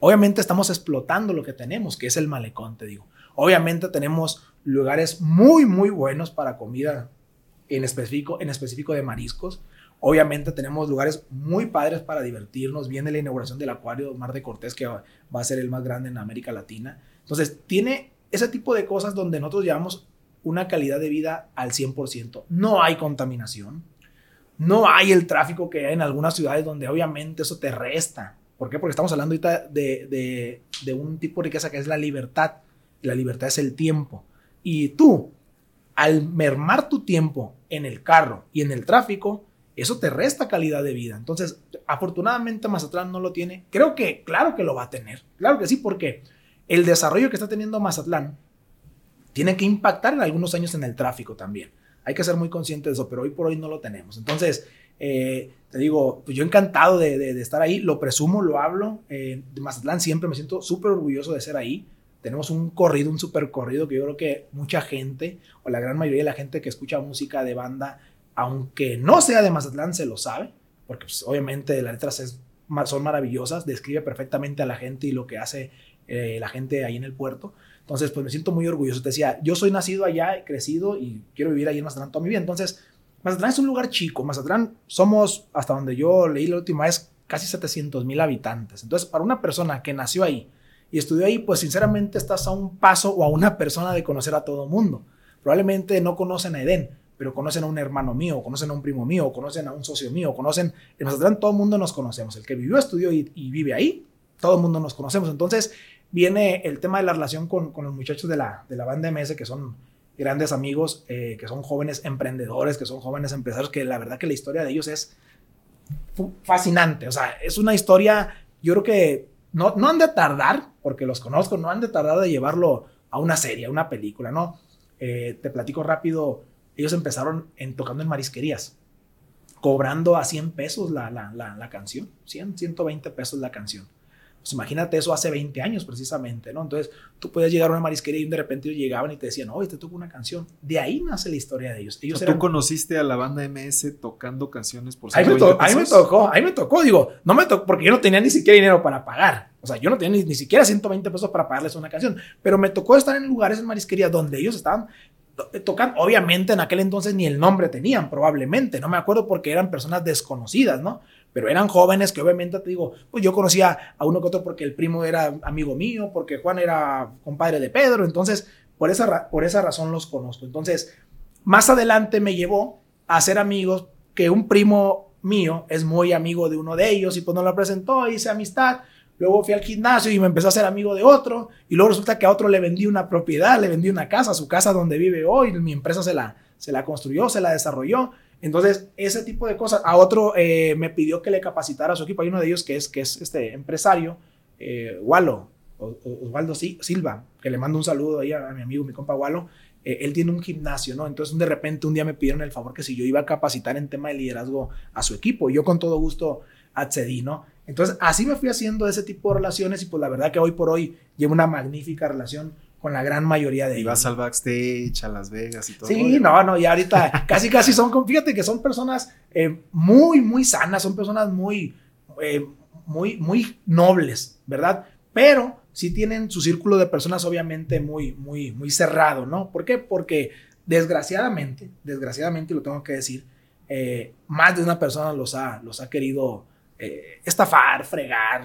Speaker 1: Obviamente estamos explotando lo que tenemos, que es el malecón, te digo. Obviamente tenemos lugares muy, muy buenos para comida en específico, en específico de mariscos. Obviamente tenemos lugares muy padres para divertirnos. Viene la inauguración del acuario Mar de Cortés, que va a ser el más grande en América Latina. Entonces, tiene ese tipo de cosas donde nosotros llevamos una calidad de vida al 100%. No hay contaminación. No hay el tráfico que hay en algunas ciudades donde obviamente eso te resta. ¿Por qué? Porque estamos hablando ahorita de, de un tipo de riqueza que es la libertad. La libertad es el tiempo. Y tú, al mermar tu tiempo en el carro y en el tráfico, eso te resta calidad de vida. Entonces, afortunadamente Mazatlán no lo tiene. Creo que, claro que lo va a tener. Claro que sí, porque el desarrollo que está teniendo Mazatlán tiene que impactar en algunos años en el tráfico también. Hay que ser muy consciente de eso, pero hoy por hoy no lo tenemos. Entonces, eh, te digo, pues yo encantado de, estar ahí, lo presumo, lo hablo. Eh, de Mazatlán siempre me siento súper orgulloso de ser ahí tenemos un corrido, un super corrido que yo creo que mucha gente, o la gran mayoría de la gente que escucha música de banda, aunque no sea de Mazatlán, se lo sabe, porque pues, obviamente las letras es, son maravillosas, describe perfectamente a la gente y lo que hace eh, la gente ahí en el puerto. Entonces, pues me siento muy orgulloso. Te decía, yo soy nacido allá, crecido y quiero vivir ahí en Mazatlán toda mi vida. Entonces, Mazatlán es un lugar chico. Mazatlán somos, hasta donde yo leí la última vez, casi 700 mil habitantes. Entonces, para una persona que nació ahí, y estudió ahí, pues sinceramente estás a un paso o a una persona de conocer a todo mundo. Probablemente no conocen a Edén, pero conocen a un hermano mío, conocen a un primo mío, conocen a un socio mío, conocen, en Mazatlán todo el mundo nos conocemos. El que vivió, estudió y, vive ahí, todo el mundo nos conocemos. Entonces viene el tema de la relación con, con los muchachos de la, de la banda MS, que son grandes amigos, eh, que son jóvenes emprendedores, que son jóvenes empresarios, que la verdad que la historia de ellos es fascinante. O sea, es una historia, yo creo que no, no han de tardar, porque los conozco, no han de tardar de llevarlo a una serie, a una película, ¿no? Eh, te platico rápido, ellos empezaron en, tocando en marisquerías, cobrando a 100 pesos la, la, la, la canción, 100, 120 pesos la canción. Pues imagínate eso hace 20 años precisamente, ¿no? Entonces tú puedes llegar a una marisquería y de repente ellos llegaban y te decían, oye, te toco una canción. De ahí nace la historia de ellos. ellos
Speaker 2: ¿Tú conociste a la banda MS tocando canciones por
Speaker 1: ahí me, ahí me tocó, ahí me tocó, digo, no me tocó, porque yo no tenía ni siquiera dinero para pagar. O sea, yo no tenía ni, ni siquiera 120 pesos para pagarles una canción, pero me tocó estar en lugares en marisquerías donde ellos estaban tocando, obviamente en aquel entonces ni el nombre tenían, probablemente, no me acuerdo porque eran personas desconocidas, ¿no? Pero eran jóvenes que obviamente te digo, pues yo conocía a uno que otro porque el primo era amigo mío, porque Juan era compadre de Pedro, entonces por esa, por esa razón los conozco. Entonces, más adelante me llevó a ser amigos que un primo mío es muy amigo de uno de ellos y pues nos lo presentó, hice amistad. Luego fui al gimnasio y me empezó a ser amigo de otro. Y luego resulta que a otro le vendí una propiedad, le vendí una casa, su casa donde vive hoy. Mi empresa se la, se la construyó, se la desarrolló. Entonces, ese tipo de cosas. A otro eh, me pidió que le capacitara a su equipo. Hay uno de ellos que es, que es este empresario, eh, Walo, Osvaldo Silva, que le mando un saludo ahí a, mi amigo, mi compa Walo. Eh, él tiene un gimnasio, ¿no? Entonces, de repente, un día me pidieron el favor que si yo iba a capacitar en tema de liderazgo a su equipo. Yo con todo gusto accedí, ¿no? Entonces, así me fui haciendo ese tipo de relaciones y pues la verdad que hoy por hoy llevo una magnífica relación con la gran mayoría de ellos.
Speaker 2: Y vas al backstage, a Las Vegas y todo.
Speaker 1: Sí, no, no, y ahorita casi, casi son, fíjate que son personas eh, muy, muy sanas, son personas muy, eh, muy, muy nobles, ¿verdad? Pero sí tienen su círculo de personas obviamente muy, muy, muy cerrado, ¿no? ¿Por qué? Porque desgraciadamente, desgraciadamente lo tengo que decir, eh, más de una persona los ha, los ha querido estafar, fregar,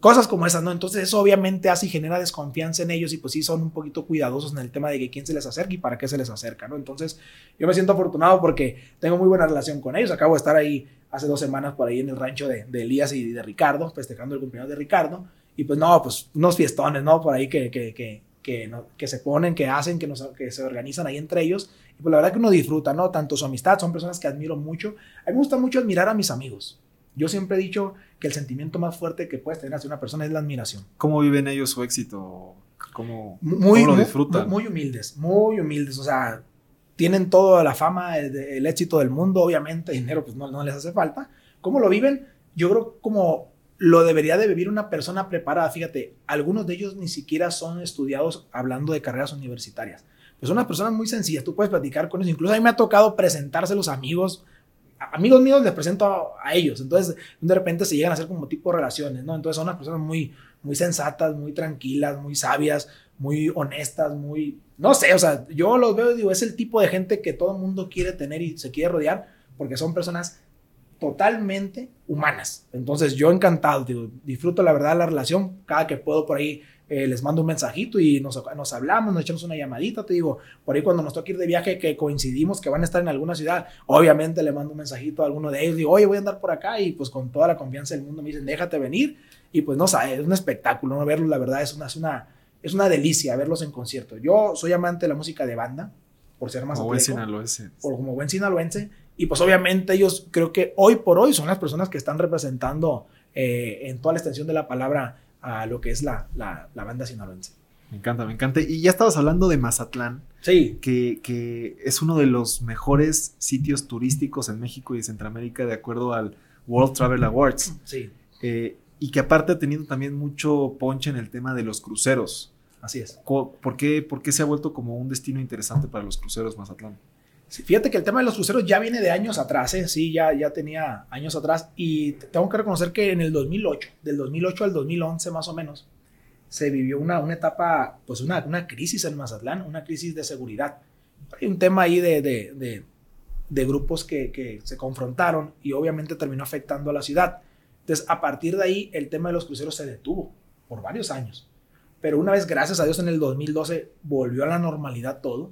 Speaker 1: cosas como esas, ¿no? Entonces eso obviamente hace y genera desconfianza en ellos y pues sí son un poquito cuidadosos en el tema de que quién se les acerca y para qué se les acerca, ¿no? Entonces yo me siento afortunado porque tengo muy buena relación con ellos. Acabo de estar ahí hace dos semanas por ahí en el rancho de, Elías y de Ricardo, festejando el cumpleaños de Ricardo. Y pues no, pues unos fiestones, ¿no? Por ahí que, que, que, que, que se ponen, que hacen, que, nos, que se organizan ahí entre ellos. Y pues la verdad que uno disfruta, ¿no? Tanto su amistad, son personas que admiro mucho. A mí me gusta mucho admirar a mis amigos. Yo siempre he dicho que el sentimiento más fuerte que puedes tener hacia una persona es la admiración.
Speaker 2: ¿Cómo viven ellos su éxito? ¿Cómo,
Speaker 1: muy, lo disfrutan? Muy, humildes, muy humildes. O sea, tienen toda la fama, el, éxito del mundo, obviamente, dinero pues no, no les hace falta. ¿Cómo lo viven? Yo creo como lo debería de vivir una persona preparada. Fíjate, algunos de ellos ni siquiera son estudiados hablando de carreras universitarias. Pues son unas personas muy sencillas, tú puedes platicar con ellos. Incluso a mí me ha tocado presentárselos amigos amigos míos les presento a, ellos, entonces de repente se llegan a hacer como tipo de relaciones, ¿no? Entonces son unas personas muy, muy sensatas, muy tranquilas, muy sabias, muy honestas, muy, no sé, o sea, yo los veo y digo, es el tipo de gente que todo el mundo quiere tener y se quiere rodear, porque son personas totalmente humanas. Entonces yo encantado, digo, disfruto la verdad la relación, cada que puedo por ahí eh, les mando un mensajito y nos, nos, hablamos, nos echamos una llamadita, te digo, por ahí cuando nos toca ir de viaje que coincidimos que van a estar en alguna ciudad, obviamente le mando un mensajito a alguno de ellos, digo, oye, voy a andar por acá y pues con toda la confianza del mundo me dicen, déjate venir y pues no sabes, es un espectáculo, ¿no? Verlos, la verdad es una, es una, es una delicia verlos en concierto. Yo soy amante de la música de banda, por ser más
Speaker 2: como buen sinaloense.
Speaker 1: Por, como buen sinaloense. Y pues obviamente ellos creo que hoy por hoy son las personas que están representando eh, en toda la extensión de la palabra a lo que es la, la, banda sinaloense.
Speaker 2: Me encanta, me encanta. Y ya estabas hablando de Mazatlán.
Speaker 1: Sí.
Speaker 2: Que, que, es uno de los mejores sitios turísticos en México y Centroamérica de acuerdo al World Travel Awards.
Speaker 1: Sí.
Speaker 2: Eh, y que aparte ha tenido también mucho ponche en el tema de los cruceros.
Speaker 1: Así es.
Speaker 2: ¿Por qué, ¿Por qué se ha vuelto como un destino interesante para los cruceros Mazatlán?
Speaker 1: Fíjate que el tema de los cruceros ya viene de años atrás, ¿eh? sí, ya, ya tenía años atrás y tengo que reconocer que en el 2008, del 2008 al 2011 más o menos, se vivió una, una etapa, pues una, una crisis en Mazatlán, una crisis de seguridad. Hay un tema ahí de, de, de, grupos que, que, se confrontaron y obviamente terminó afectando a la ciudad. Entonces, a partir de ahí, el tema de los cruceros se detuvo por varios años. Pero una vez, gracias a Dios, en el 2012 volvió a la normalidad todo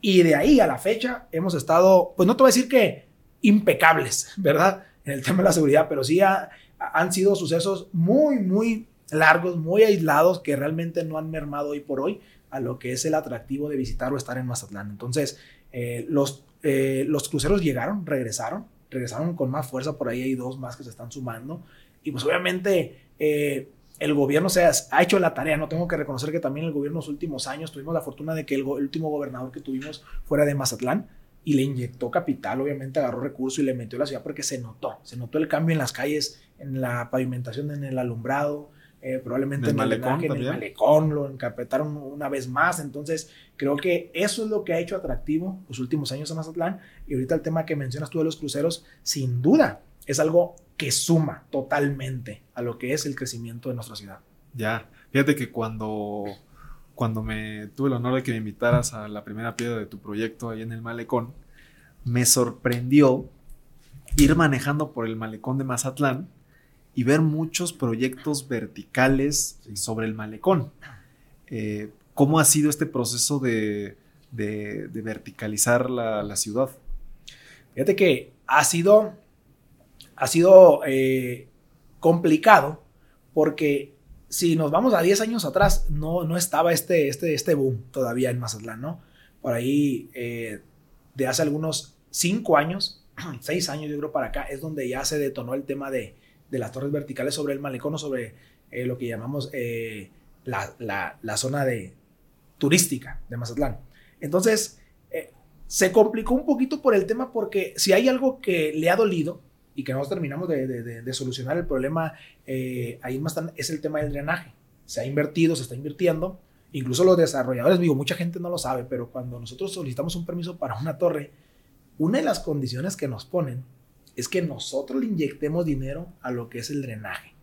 Speaker 1: y de ahí a la fecha hemos estado, pues no te voy a decir que impecables, ¿verdad? En el tema de la seguridad, pero sí han sido sucesos muy, muy largos, muy aislados, que realmente no han mermado hoy por hoy a lo que es el atractivo de visitar o estar en Mazatlán. Entonces, eh, los, eh, los cruceros llegaron, regresaron, regresaron con más fuerza, por ahí hay dos más que se están sumando. Y pues obviamente eh, el gobierno se ha, hecho la tarea, no tengo que reconocer que también el gobierno en los últimos años tuvimos la fortuna de que el, último gobernador que tuvimos fuera de Mazatlán y le inyectó capital, obviamente agarró recursos y le metió a la ciudad porque se notó, se notó el cambio en las calles, en la pavimentación, en el alumbrado, eh, probablemente en el, malecón, en el malecón lo encarpetaron una vez más, entonces creo que eso es lo que ha hecho atractivo los últimos años en Mazatlán y ahorita el tema que mencionas tú de los cruceros, sin duda es algo que suma totalmente a lo que es el crecimiento de nuestra ciudad.
Speaker 2: Ya, fíjate que cuando, cuando me tuve el honor de que me invitaras a la primera piedra de tu proyecto ahí en el malecón, me sorprendió ir manejando por el malecón de Mazatlán y ver muchos proyectos verticales sobre el malecón. Eh, ¿Cómo ha sido este proceso de, verticalizar la, la ciudad?
Speaker 1: Fíjate que ha sido ha sido eh, complicado porque si nos vamos a 10 años atrás, no, no estaba este, este, este boom todavía en Mazatlán, ¿no? Por ahí, eh, de hace algunos 5 años, 6 años yo creo para acá, es donde ya se detonó el tema de, de las torres verticales sobre el malecón o sobre eh, lo que llamamos la, la, la, zona de, turística de Mazatlán. Entonces, se complicó un poquito por el tema porque si hay algo que le ha dolido y que no terminamos de, solucionar el problema eh, ahí más es el tema del drenaje. Se ha invertido, se está invirtiendo. Incluso los desarrolladores, digo, mucha gente no lo sabe, pero cuando nosotros solicitamos un permiso para una torre, una de las condiciones que nos ponen es que nosotros le inyectemos dinero a lo que es el drenaje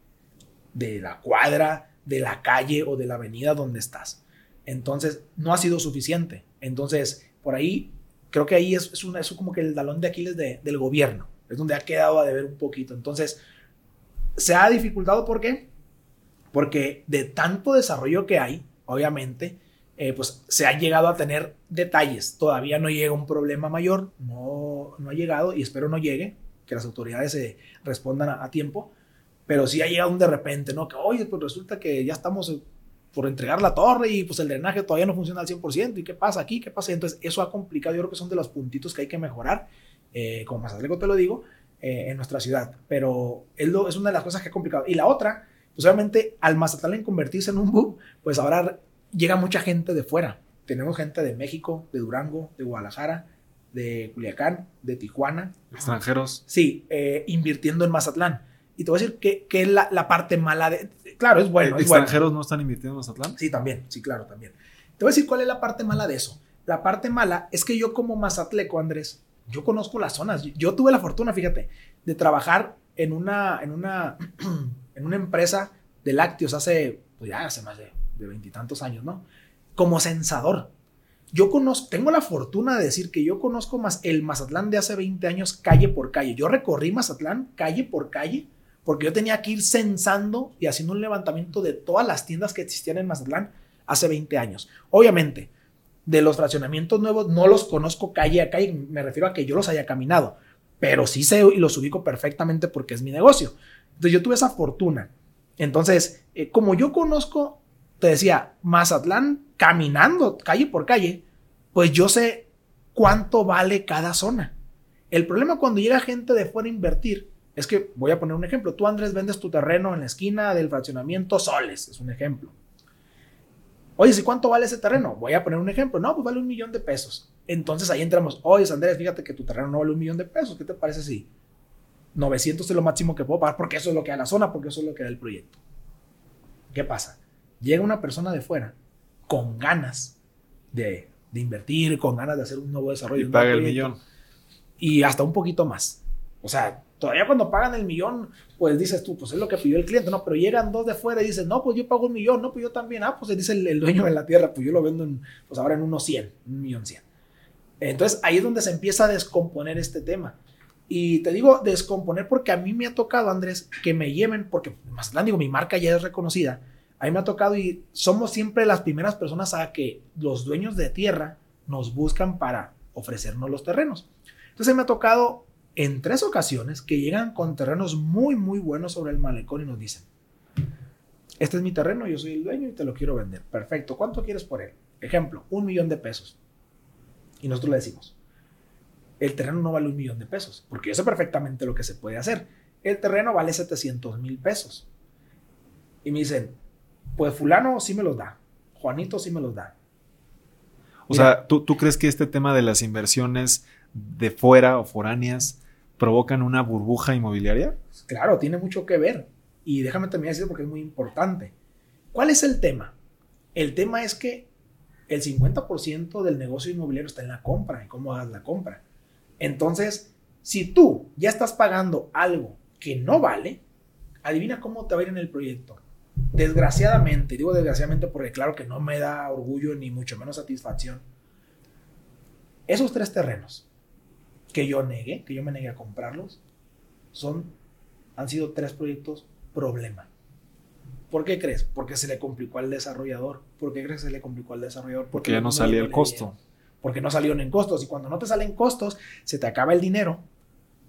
Speaker 1: de la cuadra, de la calle o de la avenida donde estás. Entonces, no ha sido suficiente. Entonces, por ahí, creo que ahí es, es, como que el talón de Aquiles del gobierno es donde ha quedado a deber un poquito. Entonces, se ha dificultado, ¿por qué? Porque de tanto desarrollo que hay, obviamente, eh, pues se ha llegado a tener detalles. Todavía no llega un problema mayor, no, no ha llegado y espero no llegue, que las autoridades se respondan a, tiempo, pero sí ha llegado un de repente, ¿no? Que, oye, pues resulta que ya estamos por entregar la torre y pues el drenaje todavía no funciona al 100%. ¿Y qué pasa aquí? ¿Qué pasa? Entonces, eso ha complicado. Yo creo que son de los puntitos que hay que mejorar, eh, como más te lo digo, eh, en nuestra ciudad. Pero es, lo, es una de las cosas que ha complicado. Y la otra, pues obviamente al Mazatlán en convertirse en un boom, pues ahora llega mucha gente de fuera. Tenemos gente de México, de Durango, de Guadalajara, de Culiacán, de Tijuana.
Speaker 2: Extranjeros.
Speaker 1: Sí, eh, invirtiendo en Mazatlán. Y te voy a decir que, que es la, la, parte mala de... Claro, es bueno.
Speaker 2: ¿Extranjeros no están invirtiendo en Mazatlán?
Speaker 1: Sí, también, sí, claro, también. Te voy a decir cuál es la parte mala de eso. La parte mala es que yo como mazatleco, Andrés, yo conozco las zonas. Yo tuve la fortuna, fíjate, de trabajar en una, en una, en una empresa de lácteos hace, pues ya hace más de veintitantos años, ¿no? Como censador. Yo conozco, tengo la fortuna de decir que yo conozco más el Mazatlán de hace 20 años calle por calle. Yo recorrí Mazatlán calle por calle porque yo tenía que ir censando y haciendo un levantamiento de todas las tiendas que existían en Mazatlán hace 20 años. Obviamente, de los fraccionamientos nuevos no los conozco calle a calle, me refiero a que yo los haya caminado, pero sí sé y los ubico perfectamente porque es mi negocio. Entonces yo tuve esa fortuna. Entonces, eh, como yo conozco, te decía, Mazatlán caminando calle por calle, pues yo sé cuánto vale cada zona. El problema cuando llega gente de fuera a invertir es que, voy a poner un ejemplo, tú Andrés vendes tu terreno en la esquina del fraccionamiento Soles, es un ejemplo. Oye, ¿y cuánto vale ese terreno? Voy a poner un ejemplo. No, pues vale un millón de pesos. Entonces ahí entramos. Oye, Andrés, fíjate que tu terreno no vale un millón de pesos. ¿Qué te parece si 900 es lo máximo que puedo pagar? Porque eso es lo que da la zona, porque eso es lo que da el proyecto. ¿Qué pasa? Llega una persona de fuera con ganas de, invertir, con ganas de hacer un nuevo desarrollo.
Speaker 2: Y paga el millón.
Speaker 1: Y hasta un poquito más. O sea, Todavía cuando pagan el millón, pues dices tú, pues es lo que pidió el cliente, no, pero llegan dos de fuera y dicen, no, pues yo pago un millón, no, pues yo también, ah, pues dice el, dueño de la tierra, pues yo lo vendo en, pues ahora en unos 100, un millón 100. Entonces ahí es donde se empieza a descomponer este tema. Y te digo descomponer porque a mí me ha tocado, Andrés, que me lleven, porque más digo, mi marca ya es reconocida, a mí me ha tocado y somos siempre las primeras personas a que los dueños de tierra nos buscan para ofrecernos los terrenos. Entonces me ha tocado en tres ocasiones que llegan con terrenos muy, muy buenos sobre el malecón y nos dicen, este es mi terreno, yo soy el dueño y te lo quiero vender. Perfecto, ¿cuánto quieres por él? Ejemplo, un millón de pesos. Y nosotros le decimos, el terreno no vale un millón de pesos, porque yo sé perfectamente lo que se puede hacer. El terreno vale 700 mil pesos. Y me dicen, pues fulano sí me los da, Juanito sí me los da.
Speaker 2: O sea, ¿tú, ¿tú crees que este tema de las inversiones de fuera o foráneas provocan una burbuja inmobiliaria?
Speaker 1: Claro, tiene mucho que ver. Y déjame terminar de porque es muy importante. ¿Cuál es el tema? El tema es que el 50% del negocio inmobiliario está en la compra, en cómo hagas la compra. Entonces, si tú ya estás pagando algo que no vale, adivina cómo te va a ir en el proyecto. Desgraciadamente, digo desgraciadamente porque claro que no me da orgullo ni mucho menos satisfacción. Esos tres terrenos que yo negué, que yo me negué a comprarlos, son, han sido tres proyectos problema. ¿Por qué crees? Porque se le complicó al desarrollador. ¿Por qué crees que se le complicó al desarrollador?
Speaker 2: Porque, ya no salía el costo.
Speaker 1: Porque no salieron en costos. Y cuando no te salen costos, se te acaba el dinero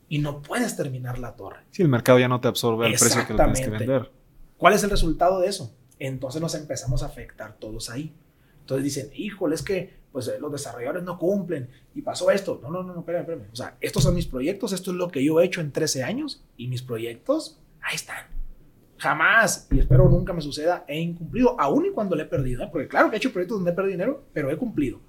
Speaker 1: y no puedes terminar la torre.
Speaker 2: Sí, el mercado ya no te absorbe el precio que lo tienes que vender.
Speaker 1: ¿Cuál es el resultado de eso? Entonces nos empezamos a afectar todos ahí. Entonces dicen, híjole, es que pues eh, los desarrolladores no cumplen y pasó esto. No, no, no, no, espérame, espérame. O sea, estos son mis proyectos, esto es lo que yo he hecho en 13 años y mis proyectos, ahí están. Jamás, y espero nunca me suceda, he incumplido, aún y cuando le he perdido, ¿eh? porque claro que he hecho proyectos donde he perdido dinero, pero he cumplido.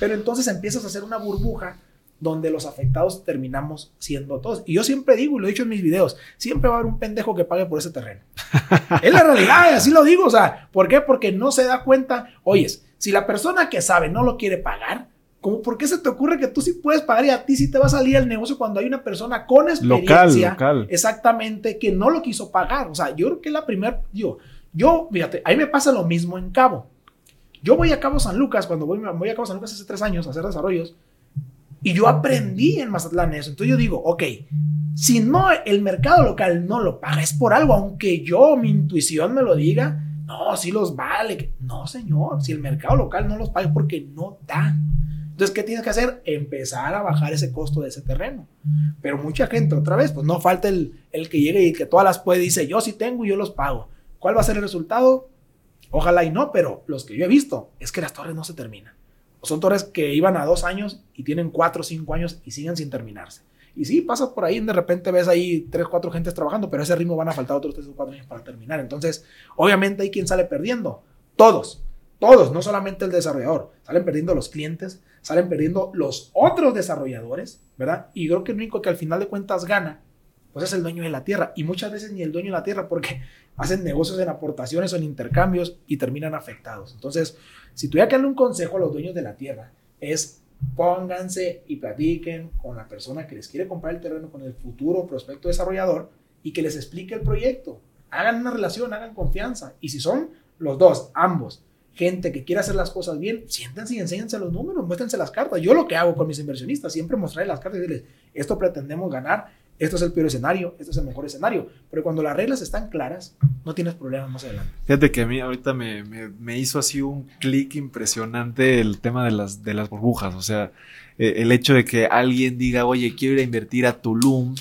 Speaker 1: Pero entonces empiezas a hacer una burbuja donde los afectados terminamos siendo todos. Y yo siempre digo, y lo he dicho en mis videos, siempre va a haber un pendejo que pague por ese terreno. es la realidad, así lo digo, o sea, ¿por qué? Porque no se da cuenta, oyes, si la persona que sabe no lo quiere pagar, ¿cómo, ¿por qué se te ocurre que tú sí puedes pagar y a ti sí te va a salir el negocio cuando hay una persona con experiencia local, exactamente que no lo quiso pagar? O sea, yo creo que la primera, yo, yo, fíjate, ahí me pasa lo mismo en Cabo. Yo voy a Cabo San Lucas, cuando voy, voy a Cabo San Lucas hace tres años a hacer desarrollos, Y yo aprendí en Mazatlán eso. Entonces yo digo, ok, si no el mercado local no lo paga, es por algo, aunque yo, mi intuición me lo diga, no, si los vale. No, señor, si el mercado local no los paga porque no da. Entonces, ¿qué tienes que hacer? Empezar a bajar ese costo de ese terreno. Pero mucha gente, otra vez, pues no falta el, el que llegue y que todas las puede, dice, yo sí tengo y yo los pago. ¿Cuál va a ser el resultado? Ojalá y no, pero los que yo he visto es que las torres no se terminan. Son torres que iban a dos años y tienen cuatro o cinco años y siguen sin terminarse. Y sí, pasas por ahí, de repente ves ahí tres, cuatro gentes trabajando, pero a ese ritmo van a faltar otros tres o cuatro años para terminar. Entonces, obviamente hay quien sale perdiendo. Todos, todos, no solamente el desarrollador. Salen perdiendo los clientes, salen perdiendo los otros desarrolladores, ¿verdad? Y creo que el único que al final de cuentas gana, pues es el dueño de la tierra. Y muchas veces ni el dueño de la tierra porque hacen negocios en aportaciones o en intercambios y terminan afectados. Entonces, si tuviera que darle un consejo a los dueños de la tierra, es pónganse y platiquen con la persona que les quiere comprar el terreno, con el futuro prospecto desarrollador y que les explique el proyecto. Hagan una relación, hagan confianza. Y si son los dos, ambos, gente que quiere hacer las cosas bien, siéntense y enséñense los números, muéstrense las cartas. Yo lo que hago con mis inversionistas, siempre mostrarles las cartas y decirles, esto pretendemos ganar, esto es el peor escenario, esto es el mejor escenario. Pero cuando las reglas están claras, no tienes problemas más adelante.
Speaker 2: Fíjate que a mí ahorita me, me, me hizo así un clic impresionante el tema de las, de las burbujas. O sea, eh, el hecho de que alguien diga, oye, quiero ir a invertir a Tulum,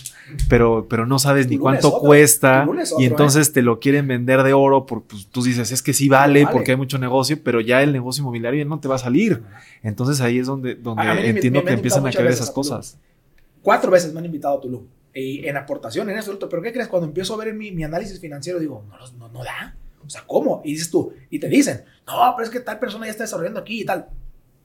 Speaker 2: pero, pero no sabes ni cuánto cuesta y entonces ¿eh? te lo quieren vender de oro porque pues, tú dices, es que sí vale, porque hay mucho negocio, pero ya el negocio inmobiliario no te va a salir. Entonces ahí es donde, donde entiendo que empiezan a caer esas cosas.
Speaker 1: Cuatro veces me han invitado a Tulum y en aportación, en eso, pero ¿qué crees? Cuando empiezo a ver mi, mi análisis financiero, digo, no, no, no da. O sea, ¿cómo? Y dices tú, y te dicen, no, pero es que tal persona ya está desarrollando aquí y tal.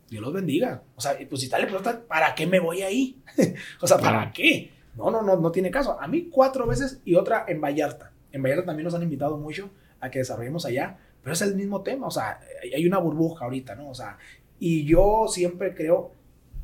Speaker 1: Dios los bendiga. O sea, pues si tal persona, ¿para qué me voy ahí? o sea, ¿para qué? No, no, no, no tiene caso. A mí cuatro veces y otra en Vallarta. En Vallarta también nos han invitado mucho a que desarrollemos allá, pero es el mismo tema. O sea, hay una burbuja ahorita, ¿no? O sea, y yo siempre creo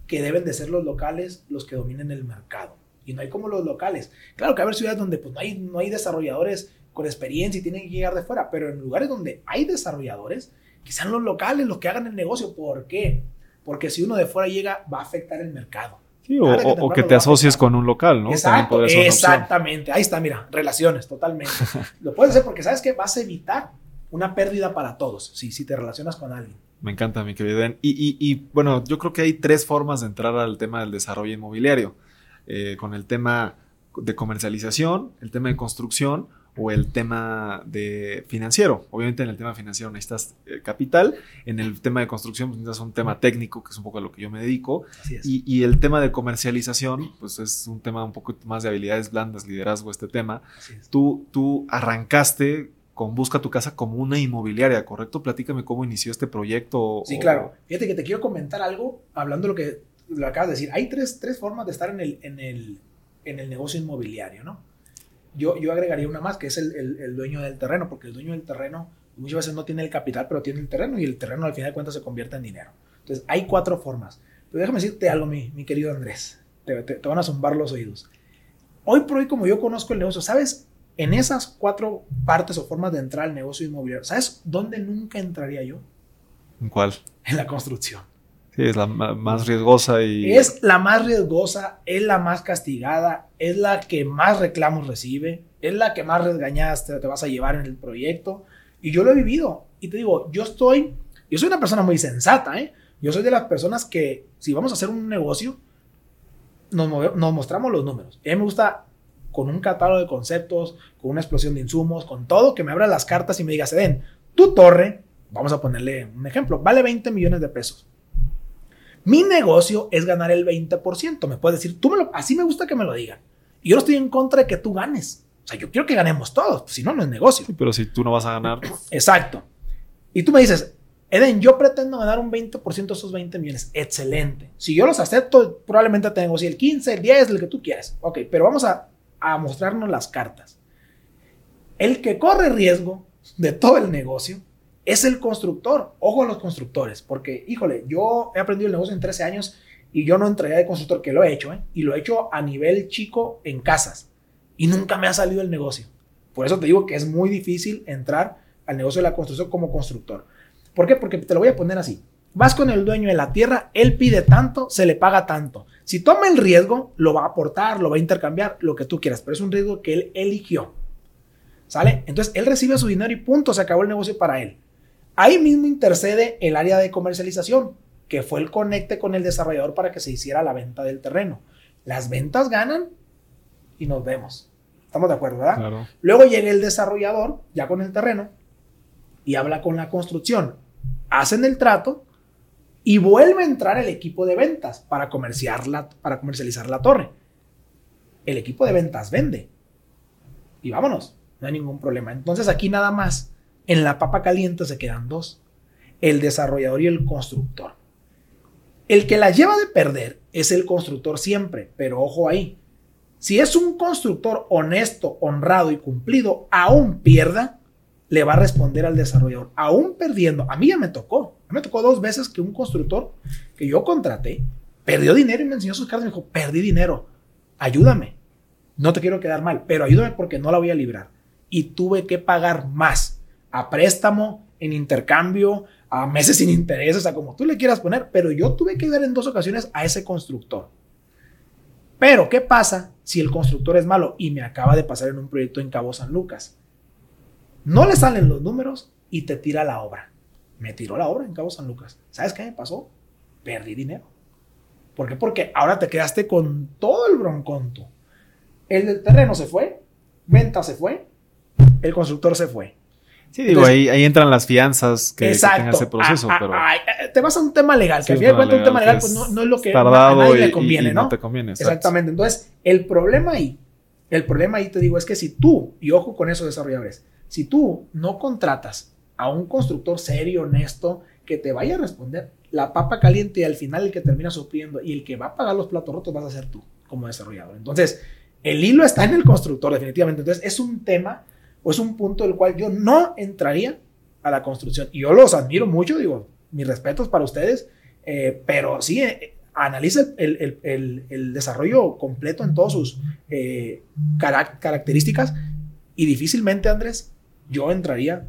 Speaker 1: que deben de ser los locales los que dominen el mercado. Y no hay como los locales. Claro que hay ciudades donde pues, no, hay, no hay desarrolladores con experiencia y tienen que llegar de fuera, pero en lugares donde hay desarrolladores, que sean los locales los que hagan el negocio. ¿Por qué? Porque si uno de fuera llega, va a afectar el mercado.
Speaker 2: Sí, o, que, te asocies con un local, ¿no?
Speaker 1: Exacto, exactamente. Ahí está, mira, relaciones, totalmente. Lo puedes hacer porque sabes que vas a evitar una pérdida para todos si, si te relacionas con alguien.
Speaker 2: Me encanta, mi querido Y, y, y, bueno, yo creo que hay tres formas de entrar al tema del desarrollo inmobiliario. Eh, con el tema de comercialización, el tema de construcción o el tema de financiero. Obviamente en el tema financiero necesitas eh, capital, en el tema de construcción pues, necesitas un tema técnico, que es un poco a lo que yo me dedico, y, y, el tema de comercialización, pues es un tema un poco más de habilidades blandas, liderazgo, este tema. Tú, tú arrancaste con Busca tu casa como una inmobiliaria, ¿correcto? Platícame cómo inició este proyecto.
Speaker 1: Sí, claro. Fíjate que te quiero comentar algo, hablando de lo que lo acabas de decir, hay tres, tres formas de estar en el, en el, en el negocio inmobiliario, ¿no? Yo, yo agregaría una más, que es el, el, dueño del terreno, porque el dueño del terreno muchas veces no tiene el capital, pero tiene el terreno y el terreno al final de cuentas se convierte en dinero. Entonces, hay cuatro formas. Pero déjame decirte algo, mi, mi querido Andrés. Te, te, van a zumbar los oídos. Hoy por hoy, como yo conozco el negocio, ¿sabes? En esas cuatro partes o formas de entrar al negocio inmobiliario, ¿sabes dónde nunca entraría yo?
Speaker 2: ¿En cuál?
Speaker 1: En la construcción.
Speaker 2: Es la más riesgosa y...
Speaker 1: Es la más riesgosa, es la más castigada, es la que más reclamos recibe, es la que más regañadas te, vas a llevar en el proyecto. Y yo lo he vivido. Y te digo, yo estoy, yo soy una persona muy sensata, ¿eh? Yo soy de las personas que si vamos a hacer un negocio, nos, mostramos los números. a mí me gusta con un catálogo de conceptos, con una explosión de insumos, con todo, que me abra las cartas y me diga, den tu torre, vamos a ponerle un ejemplo, vale 20 millones de pesos mi negocio es ganar el 20%. Me puedes decir, tú me lo, así me gusta que me lo digan. Y yo no estoy en contra de que tú ganes. O sea, yo quiero que ganemos todos, pues, si no, no es negocio.
Speaker 2: pero si tú no vas a ganar.
Speaker 1: Exacto. Y tú me dices, Eden, yo pretendo ganar un 20% de esos 20 millones. Excelente. Si yo los acepto, probablemente tengo si el 15, el 10, el que tú quieras. Ok, pero vamos a, a mostrarnos las cartas. El que corre riesgo de todo el negocio es el constructor. Ojo a los constructores, porque, híjole, yo he aprendido el negocio en 13 años y yo no entraría de constructor, que lo he hecho, ¿eh? y lo he hecho a nivel chico en casas, y nunca me ha salido el negocio. Por eso te digo que es muy difícil entrar al negocio de la construcción como constructor. ¿Por qué? Porque te lo voy a poner así. Vas con el dueño de la tierra, él pide tanto, se le paga tanto. Si toma el riesgo, lo va a aportar, lo va a intercambiar, lo que tú quieras, pero es un riesgo que él eligió. ¿Sale? Entonces él recibe su dinero y punto, se acabó el negocio para él. Ahí mismo intercede el área de comercialización, que fue el conecte con el desarrollador para que se hiciera la venta del terreno. Las ventas ganan y nos vemos. Estamos de acuerdo, ¿verdad? Luego llega el desarrollador, ya con el terreno, y habla con la construcción. Hacen el trato y vuelve a entrar el equipo de ventas para, para comercializar la torre. El equipo de ventas vende. Y vámonos, no hay ningún problema. Entonces aquí nada más, en la papa caliente se quedan dos. El desarrollador y el constructor. El que la lleva de perder es el constructor siempre, pero ojo ahí. Si es un constructor honesto, honrado y cumplido, aún pierda, le va a responder al desarrollador, aún perdiendo. A mí ya me tocó. me tocó dos veces que un constructor que yo contraté perdió dinero y me enseñó sus cartas y me dijo, perdí dinero, ayúdame. No te quiero quedar mal, pero ayúdame porque no la voy a librar. Y tuve que pagar más a préstamo, en intercambio, a meses sin intereses, a como tú le quieras poner, pero yo tuve que dar en dos ocasiones a ese constructor. Pero, ¿qué pasa si el constructor es malo? Y me acaba de pasar en un proyecto en Cabo San Lucas. No le salen los números y te tira la obra. Me tiró la obra en Cabo San Lucas. ¿Sabes qué me pasó? Perdí dinero. ¿Por qué? Porque ahora te quedaste con todo el bronconto. El terreno se fue, venta se fue, el constructor se fue.
Speaker 2: Sí, digo, ahí, entran las fianzas que, exacto, ese proceso,
Speaker 1: pero... Eh, te vas a un tema legal, que al final de cuentas un tema legal pues no, es lo que a nadie le conviene, ¿no?
Speaker 2: no te conviene,
Speaker 1: Exactamente. Entonces, el problema ahí, el problema ahí te digo es que si tú, y ojo con esos desarrolladores, si tú no contratas a un constructor serio, honesto, que te vaya a responder la papa caliente y al final el que termina sufriendo y el que va a pagar los platos rotos vas a ser tú como desarrollador. Entonces, el hilo está en el constructor definitivamente. Entonces, es un tema o es un punto del cual yo no entraría a la construcción. Y yo los admiro mucho, digo, mis respetos para ustedes, eh, pero sí, eh, analiza el, desarrollo completo en todas sus eh, características y difícilmente, Andrés, yo entraría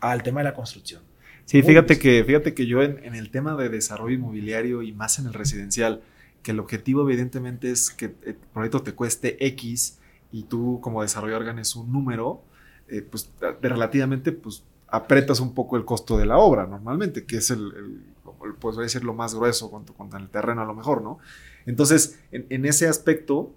Speaker 1: al tema de la construcción.
Speaker 2: Sí, fíjate que, fíjate que yo en, el tema de desarrollo inmobiliario y más en el residencial, que el objetivo evidentemente es que el proyecto te cueste X y tú como desarrollador ganes un número, eh, pues de relativamente, pues apretas un poco el costo de la obra normalmente, que es el, pues a lo más grueso con, con el terreno a lo mejor, ¿no? Entonces, en, ese aspecto,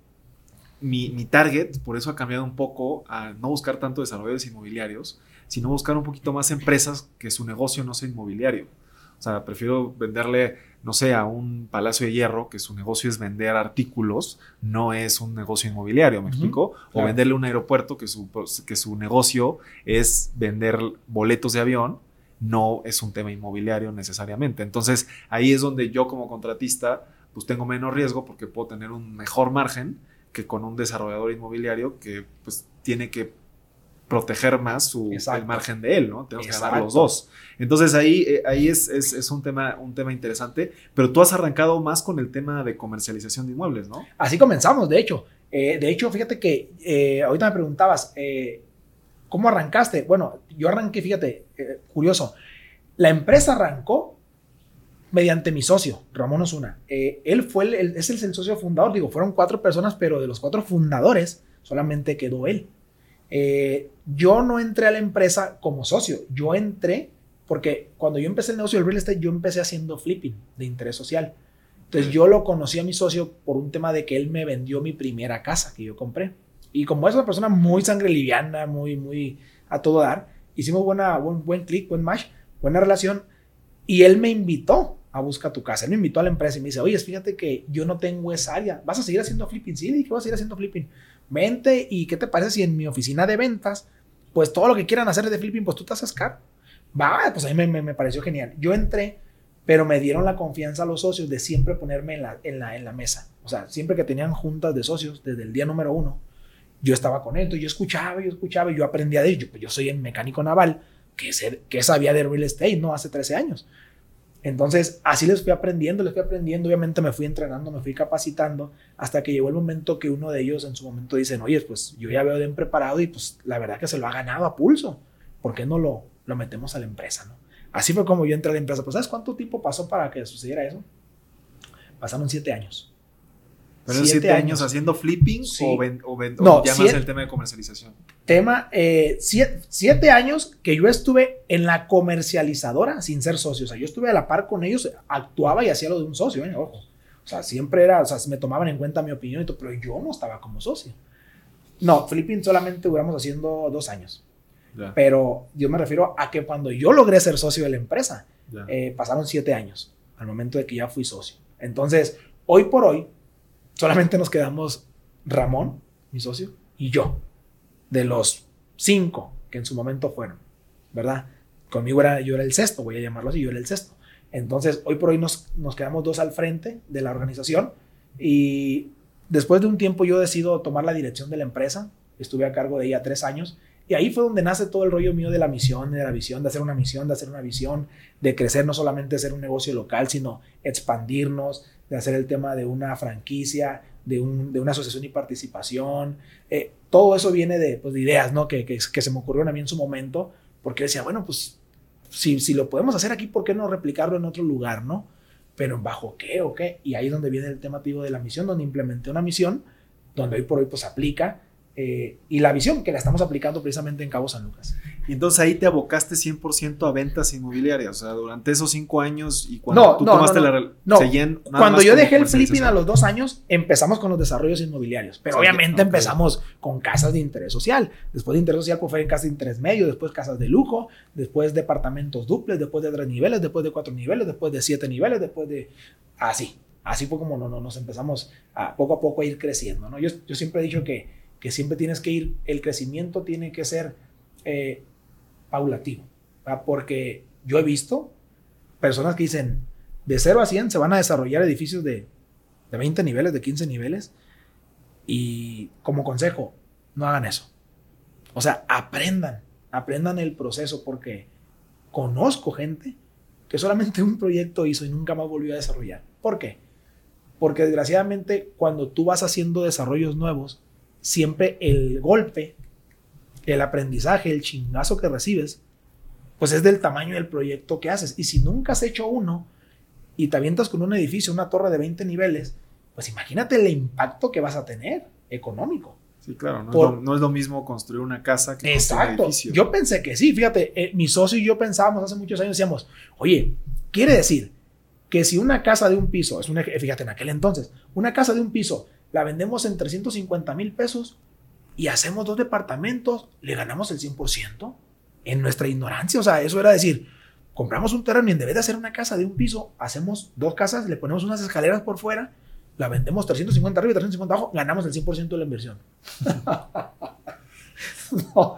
Speaker 2: mi, mi, target, por eso ha cambiado un poco a no buscar tanto desarrolladores inmobiliarios, sino buscar un poquito más empresas que su negocio no sea inmobiliario. O sea, prefiero venderle no sé, a un Palacio de Hierro, que su negocio es vender artículos, no es un negocio inmobiliario, ¿me explico? O venderle un aeropuerto, que su, que su negocio es vender boletos de avión, no es un tema inmobiliario necesariamente. Entonces, ahí es donde yo como contratista, pues tengo menos riesgo porque puedo tener un mejor margen que con un desarrollador inmobiliario que pues tiene que proteger más su, el margen de él, ¿no? Tenemos que ganar los dos. Entonces ahí, eh, ahí es, es, un, tema, un tema interesante, pero tú has arrancado más con el tema de comercialización de inmuebles, ¿no?
Speaker 1: Así comenzamos, de hecho. Eh, de hecho, fíjate que eh, ahorita me preguntabas, ¿cómo arrancaste? Bueno, yo arranqué, fíjate, curioso, la empresa arrancó mediante mi socio, Ramón Osuna. él fue el, es el socio fundador, digo, fueron cuatro personas, pero de los cuatro fundadores solamente quedó él. Eh, yo no entré a la empresa como socio, yo entré porque cuando yo empecé el negocio del real estate, yo empecé haciendo flipping de interés social. Entonces yo lo conocí a mi socio por un tema de que él me vendió mi primera casa que yo compré. Y como es una persona muy sangre liviana, muy, muy a todo dar, hicimos buena, buen, buen clic, buen match, buena relación. Y él me invitó a buscar tu casa. Él me invitó a la empresa y me dice, oye, fíjate que yo no tengo esa área. ¿Vas a seguir haciendo flipping? Sí, dije, voy a seguir haciendo flipping vente y qué te parece si en mi oficina de ventas, pues todo lo que quieran hacer de flipping, pues tú te haces caro. Va, pues a mí me, pareció genial. Yo entré, pero me dieron la confianza a los socios de siempre ponerme en la, mesa. O sea, siempre que tenían juntas de socios, desde el día número uno, yo estaba con él, yo escuchaba, yo escuchaba, y yo aprendía de ello. Pues yo soy el mecánico naval que, que sabía de real estate, ¿no? Hace 13 años. Entonces, así les fui aprendiendo, les fui aprendiendo, obviamente me fui entrenando, me fui capacitando, hasta que llegó el momento que uno de ellos en su momento dicen, oye, pues yo ya veo bien preparado y pues la verdad que se lo ha ganado a pulso, ¿por qué no lo, lo metemos a la empresa? ¿no? Así fue como yo entré a la empresa. Pues, ¿sabes cuánto tiempo pasó para que sucediera eso? Pasaron siete años.
Speaker 2: ¿Pero siete, años, haciendo flipping o, ven, o, no, ya más el tema de comercialización?
Speaker 1: Tema, eh, siete, años que yo estuve en la comercializadora sin ser socio. O sea, yo estuve a la par con ellos, actuaba y hacía lo de un socio, ¿eh? ojo. O sea, siempre era, o sea, me tomaban en cuenta mi opinión y todo, pero yo no estaba como socio. No, flipping solamente duramos haciendo dos años. Pero yo me refiero a que cuando yo logré ser socio de la empresa, eh, pasaron siete años al momento de que ya fui socio. Entonces, hoy por hoy, solamente nos quedamos Ramón, mi socio, y yo, de los cinco que en su momento fueron, ¿verdad? Conmigo era, yo era el sexto, voy a llamarlo así, yo era el sexto. Entonces, hoy por hoy nos, nos quedamos dos al frente de la organización y después de un tiempo yo decido tomar la dirección de la empresa, estuve a cargo de ella tres años y ahí fue donde nace todo el rollo mío de la misión, de la visión, de hacer una misión, de hacer una visión, de crecer, no solamente ser un negocio local, sino expandirnos, de hacer el tema de una franquicia, de, un, de una asociación y participación. Eh, todo eso viene de, pues, de ideas ¿no? que, que, que, se me ocurrieron a mí en su momento, porque decía, bueno, pues si, si lo podemos hacer aquí, ¿por qué no replicarlo en otro lugar? ¿no? Pero bajo qué o qué. Y ahí es donde viene el tema de la misión, donde implementé una misión, donde hoy por hoy pues aplica eh, y la visión que la estamos aplicando precisamente en Cabo San Lucas.
Speaker 2: Y entonces ahí te abocaste 100% a ventas inmobiliarias, o sea, durante esos cinco años y cuando tú tomaste la...
Speaker 1: No, cuando yo dejé el flipping a los dos años, empezamos con los desarrollos inmobiliarios, pero obviamente empezamos con casas de interés social. Después de interés social, pues fue en casas de interés medio, después casas de lujo, después departamentos duples, después de tres niveles, después de cuatro niveles, después de siete niveles, después de... Así, así fue como no, no, nos empezamos a poco a poco a ir creciendo, ¿no? Yo, yo siempre he dicho que que siempre tienes que ir, el crecimiento tiene que ser eh, paulatino, porque yo he visto personas que dicen, de 0 a 100 se van a desarrollar edificios de, de 20 niveles, de 15 niveles, y como consejo, no hagan eso. O sea, aprendan, aprendan el proceso, porque conozco gente que solamente un proyecto hizo y nunca más volvió a desarrollar. ¿Por qué? Porque desgraciadamente cuando tú vas haciendo desarrollos nuevos, siempre el golpe, el aprendizaje, el chingazo que recibes, pues es del tamaño del proyecto que haces. Y si nunca has hecho uno y te avientas con un edificio, una torre de 20 niveles, pues imagínate el impacto que vas a tener económico.
Speaker 2: Sí, claro, no, es, lo, mismo construir una casa que construir un edificio.
Speaker 1: Yo pensé que sí, fíjate, eh, mi socio y yo pensábamos hace muchos años, decíamos, oye, quiere decir que si una casa de un piso, es una, fíjate, en aquel entonces, una casa de un piso la vendemos en 350 mil pesos y hacemos dos departamentos, le ganamos el 100% en nuestra ignorancia. O sea, eso era decir, compramos un terreno y en vez de hacer una casa de un piso, hacemos dos casas, le ponemos unas escaleras por fuera, la vendemos 350 arriba y 350 abajo, ganamos el 100% de la inversión. no,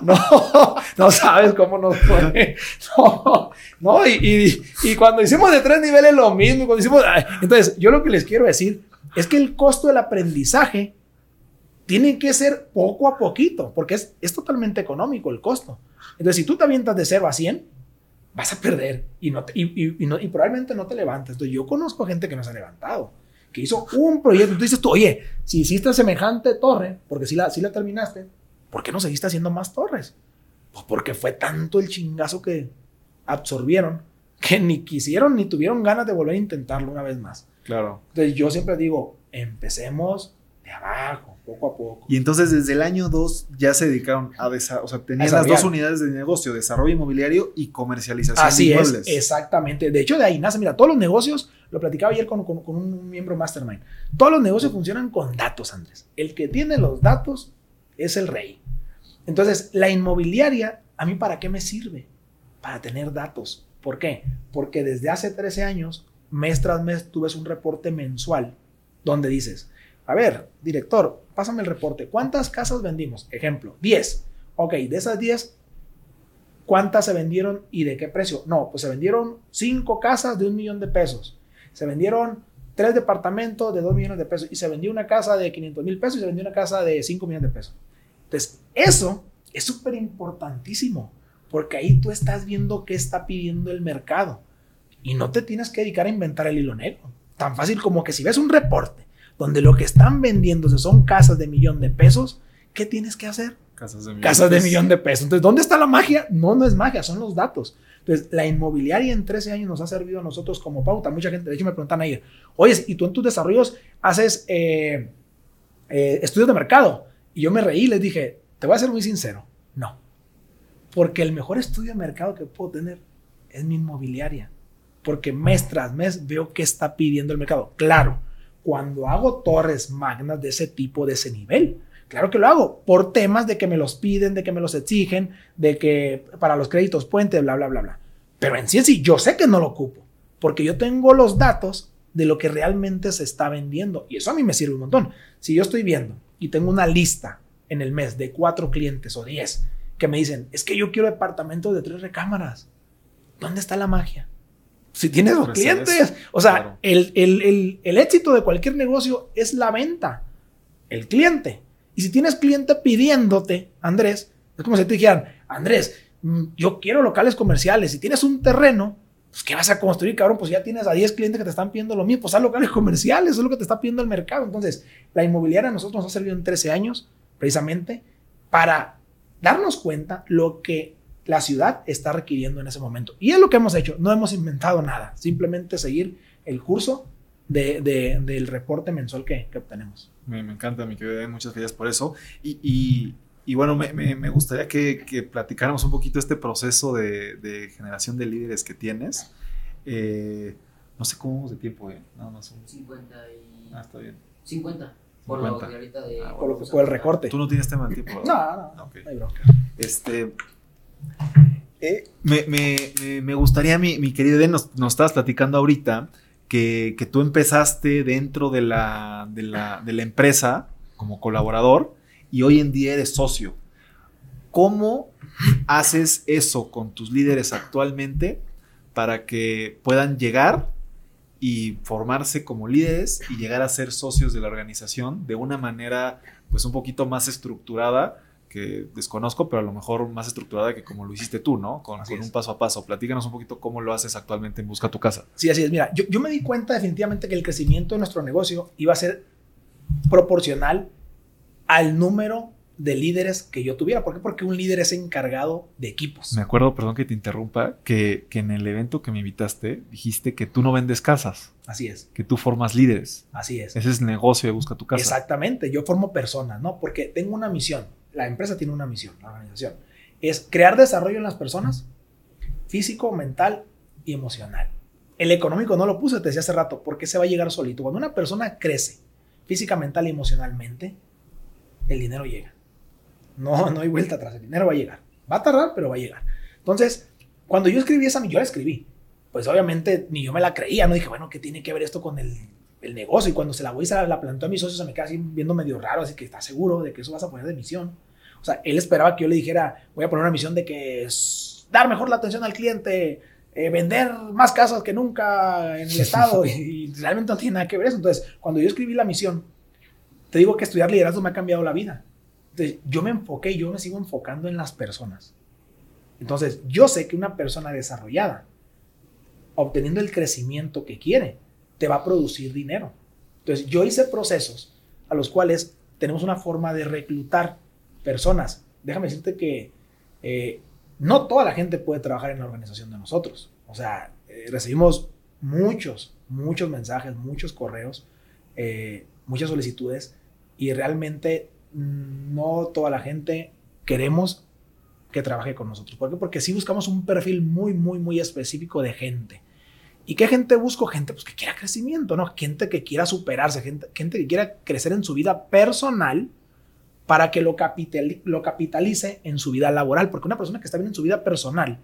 Speaker 1: no, no sabes cómo nos fue. No, no y, y, cuando hicimos de tres niveles lo mismo, cuando hicimos... Entonces, yo lo que les quiero decir es que el costo del aprendizaje tiene que ser poco a poquito, porque es, es totalmente económico el costo. Entonces, si tú te avientas de 0 a 100, vas a perder y, no y, no, y, probablemente no te levantes. Entonces, yo conozco gente que no se ha levantado, que hizo un proyecto. Tú dices tú, oye, si hiciste semejante torre, porque si la, si la terminaste, ¿por qué no seguiste haciendo más torres? Pues porque fue tanto el chingazo que absorbieron que ni quisieron ni tuvieron ganas de volver a intentarlo una vez más.
Speaker 2: Claro.
Speaker 1: Entonces yo siempre digo, empecemos de abajo, poco a poco.
Speaker 2: Y entonces desde el año 2 ya se dedicaron a desarrollar, o sea, tenían las dos unidades de negocio, desarrollo inmobiliario y comercialización
Speaker 1: Así de inmuebles. Es, exactamente. De hecho, de ahí nace, mira, todos los negocios, lo platicaba ayer con, con, con un miembro mastermind, todos los negocios funcionan con datos, Andrés. El que tiene los datos es el rey. Entonces, la inmobiliaria, ¿a mí para qué me sirve? Para tener datos. ¿Por qué? Porque desde hace 13 años, mes tras mes, tú ves un reporte mensual donde dices, a ver, director, pásame el reporte. ¿Cuántas casas vendimos? Ejemplo, 10. Ok, de esas 10, ¿cuántas se vendieron y de qué precio? No, pues se vendieron 5 casas de un millón de pesos. Se vendieron 3 departamentos de 2 millones de pesos. Y se vendió una casa de 500 mil pesos y se vendió una casa de 5 millones de pesos. Entonces, eso es súper importantísimo. Porque ahí tú estás viendo qué está pidiendo el mercado. Y no te tienes que dedicar a inventar el hilo negro. Tan fácil como que si ves un reporte donde lo que están vendiéndose son casas de millón de pesos, ¿qué tienes que hacer? Casas de casas de, millón de pesos. Entonces, ¿dónde está la magia? No, no es magia, son los datos. Entonces, la inmobiliaria en 13 años nos ha servido a nosotros como pauta. Mucha gente, de hecho, me preguntan ahí, oye, ¿y tú en tus desarrollos haces eh, eh, estudios de mercado? Y yo me reí les dije, te voy a ser muy sincero, no. Porque el mejor estudio de mercado que puedo tener es mi inmobiliaria. Porque mes tras mes veo qué está pidiendo el mercado. Claro, cuando hago torres magnas de ese tipo, de ese nivel, Claro que lo hago, por temas de que me los piden, de que me los exigen, de que para los créditos puente, bla, bla, bla, bla. Pero en sí, sí, yo sé que no lo ocupo, porque yo tengo los datos de lo que realmente se está vendiendo. Y eso a mí me sirve un montón. Si yo estoy viendo y tengo una lista en el mes de cuatro clientes o diez que me dicen, es que yo quiero departamentos de tres recámaras, ¿dónde está la magia? Si tienes dos clientes, o sea, el, el, el éxito de cualquier negocio es la venta, el cliente. Y si tienes cliente pidiéndote, Andrés, es como si te dijeran, Andrés, mm, yo quiero locales comerciales. Si tienes un terreno, pues ¿qué vas a construir, cabrón? Pues ya tienes a 10 clientes que te están pidiendo lo mismo. Pues haz locales comerciales, eso es lo que te está pidiendo el mercado. Entonces, la inmobiliaria a nosotros nos ha servido en 13 años, precisamente, para darnos cuenta lo que la ciudad está requiriendo en ese momento. Y es lo que hemos hecho. No hemos inventado nada. Simplemente seguir el curso del reporte mensual que, obtenemos.
Speaker 2: Me, encanta, mi querido, muchas gracias por eso. Y, bueno, me, gustaría que, platicáramos un poquito este proceso de, generación de líderes que tienes. Eh, no sé cómo vamos de tiempo, ¿eh? No, no
Speaker 4: son... 50 y...
Speaker 2: Ah, está bien.
Speaker 4: 50. Por, Lo ahorita de,
Speaker 1: ah, por, el recorte.
Speaker 2: Tú no tienes tema de tiempo.
Speaker 1: no, no, okay. no
Speaker 2: Este, eh, me, gustaría, mi, mi querido Eden, nos, nos estabas platicando ahorita que, tú empezaste dentro de la, de la, empresa como colaborador y hoy en día eres socio. ¿Cómo haces eso con tus líderes actualmente para que puedan llegar y formarse como líderes y llegar a ser socios de la organización de una manera pues un poquito más estructurada que desconozco, pero a lo mejor más estructurada que como lo hiciste tú, ¿no? Con, un paso a paso. Platícanos un poquito cómo lo haces actualmente en Busca tu Casa.
Speaker 1: Sí, así es. Mira, yo, yo me di cuenta definitivamente que el crecimiento de nuestro negocio iba a ser proporcional al número de líderes que yo tuviera. ¿Por qué? Porque un líder es encargado de equipos.
Speaker 2: Me acuerdo, perdón que te interrumpa, que, que, en el evento que me invitaste dijiste que tú no vendes casas.
Speaker 1: Así es.
Speaker 2: Que tú formas líderes.
Speaker 1: Así es.
Speaker 2: Ese es el negocio de Busca tu Casa.
Speaker 1: Exactamente. Yo formo personas, ¿no? Porque tengo una misión la empresa tiene una misión, la organización, es crear desarrollo en las personas, físico, mental y emocional. El económico no lo puse, te decía hace rato, porque se va a llegar solito. Cuando una persona crece física, mental y emocionalmente, el dinero llega. No, no hay vuelta atrás, el dinero va a llegar. Va a tardar, pero va a llegar. Entonces, cuando yo escribí esa, yo la escribí. Pues obviamente ni yo me la creía, no dije, bueno, ¿qué tiene que ver esto con el el negocio y cuando se la voy y se la, la plantó a mis socios se me queda así viendo medio raro, así que está seguro de que eso vas a poner de misión. O sea, él esperaba que yo le dijera, voy a poner una misión de que es dar mejor la atención al cliente, eh, vender más casas que nunca en el estado y, realmente no tiene nada que ver eso. Entonces, cuando yo escribí la misión, te digo que estudiar liderazgo me ha cambiado la vida. Entonces, yo me enfoqué, yo me sigo enfocando en las personas. Entonces, yo sé que una persona desarrollada, obteniendo el crecimiento que quiere, te va a producir dinero. Entonces, yo hice procesos a los cuales tenemos una forma de reclutar personas. Déjame decirte que eh, no toda la gente puede trabajar en la organización de nosotros. O sea, eh, recibimos muchos, muchos mensajes, muchos correos, eh, muchas solicitudes y realmente mm, no toda la gente queremos que trabaje con nosotros. ¿Por qué? Porque sí buscamos un perfil muy, muy, muy específico de gente. ¿Y qué gente busco? Gente pues, que quiera crecimiento, ¿no? Gente que quiera superarse, gente, gente que quiera crecer en su vida personal para que lo, lo capitalice en su vida laboral. Porque una persona que está bien en su vida personal,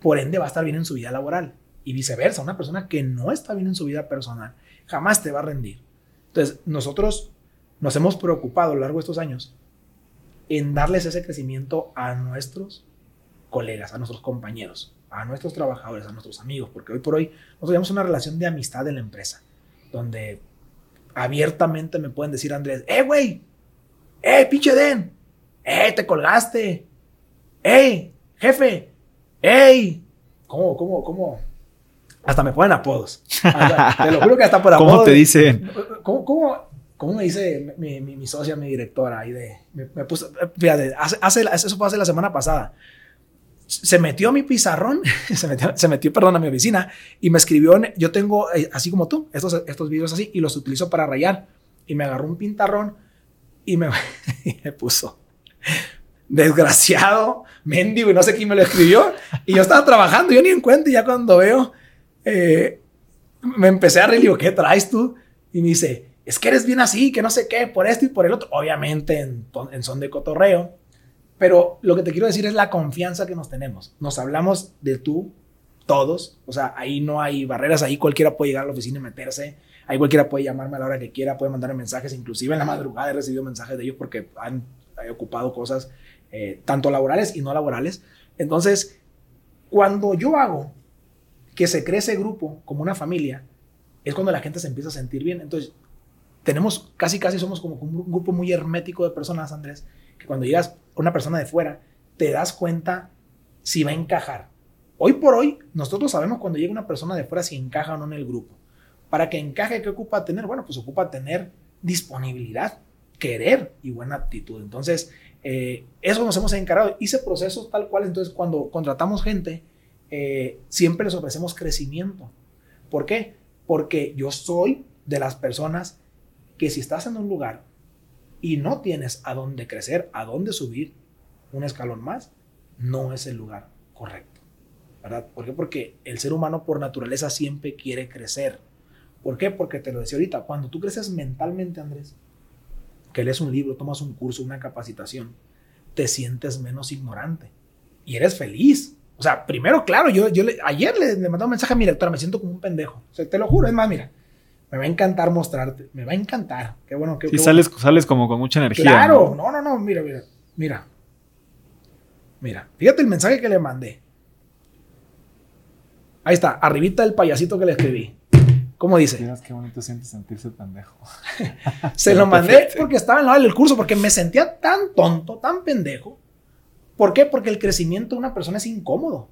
Speaker 1: por ende va a estar bien en su vida laboral. Y viceversa, una persona que no está bien en su vida personal, jamás te va a rendir. Entonces, nosotros nos hemos preocupado a lo largo de estos años en darles ese crecimiento a nuestros colegas, a nuestros compañeros a nuestros trabajadores, a nuestros amigos, porque hoy por hoy nosotros tenemos una relación de amistad en la empresa, donde abiertamente me pueden decir Andrés, ¡eh, güey! ¡eh, pinche Den! ¡eh, te colgaste! ¡eh, jefe! ¡ey! ¿Cómo, cómo, cómo? Hasta me ponen apodos. te lo juro que hasta por apodos.
Speaker 2: ¿Cómo te dicen?
Speaker 1: ¿Cómo, cómo? ¿Cómo me dice mi, mi, mi socia, mi directora? Ahí de, me, puso, fíjate, hace, hace, eso fue hace la semana pasada. Se metió a mi pizarrón, se metió, se perdón, a mi oficina y me escribió, yo tengo, eh, así como tú, estos, estos videos así y los utilizo para rayar. Y me agarró un pintarrón y me, y me puso, desgraciado, mendigo, y no sé quién me lo escribió. Y yo estaba trabajando, yo ni en cuenta, y ya cuando veo, eh, me empecé a reír, digo, ¿qué traes tú? Y me dice, es que eres bien así, que no sé qué, por esto y por el otro. Obviamente en, son de cotorreo. Pero lo que te quiero decir es la confianza que nos tenemos. Nos hablamos de tú, todos. O sea, ahí no hay barreras, ahí cualquiera puede llegar a la oficina y meterse. Ahí cualquiera puede llamarme a la hora que quiera, puede mandar mensajes. Inclusive en la madrugada he recibido mensajes de ellos porque han ocupado cosas eh, tanto laborales y no laborales. Entonces, cuando yo hago que se cree ese grupo como una familia, es cuando la gente se empieza a sentir bien. Entonces, tenemos, casi casi somos como un grupo muy hermético de personas, Andrés, que cuando llegas una persona de fuera, te das cuenta si va a encajar. Hoy por hoy, nosotros sabemos cuando llega una persona de fuera si encaja o no en el grupo. Para que encaje, ¿qué ocupa tener? Bueno, pues ocupa tener disponibilidad, querer y buena actitud. Entonces, eh, eso nos hemos encargado. Hice procesos tal cual, entonces cuando contratamos gente, eh, siempre les ofrecemos crecimiento. ¿Por qué? Porque yo soy de las personas que si estás en un lugar y no tienes a dónde crecer, a dónde subir un escalón más, no es el lugar correcto. ¿Verdad? ¿Por qué? Porque el ser humano por naturaleza siempre quiere crecer. ¿Por qué? Porque te lo decía ahorita, cuando tú creces mentalmente, Andrés, que lees un libro, tomas un curso, una capacitación, te sientes menos ignorante y eres feliz. O sea, primero, claro, yo, yo ayer le, le mandé un mensaje a mi directora, me siento como un pendejo. O sea, te lo juro, es más, mira, me va a encantar mostrarte, me va a encantar. Qué bueno, que.
Speaker 2: Sí, sales, sales como con mucha energía.
Speaker 1: Claro, ¿no? no, no, mira, mira, mira. Mira, fíjate el mensaje que le mandé. Ahí está, arribita el payasito que le escribí. ¿Cómo dice?
Speaker 2: qué bonito siente sentirse pendejo.
Speaker 1: Se lo mandé porque estaba en la del curso, porque me sentía tan tonto, tan pendejo. ¿Por qué? Porque el crecimiento de una persona es incómodo.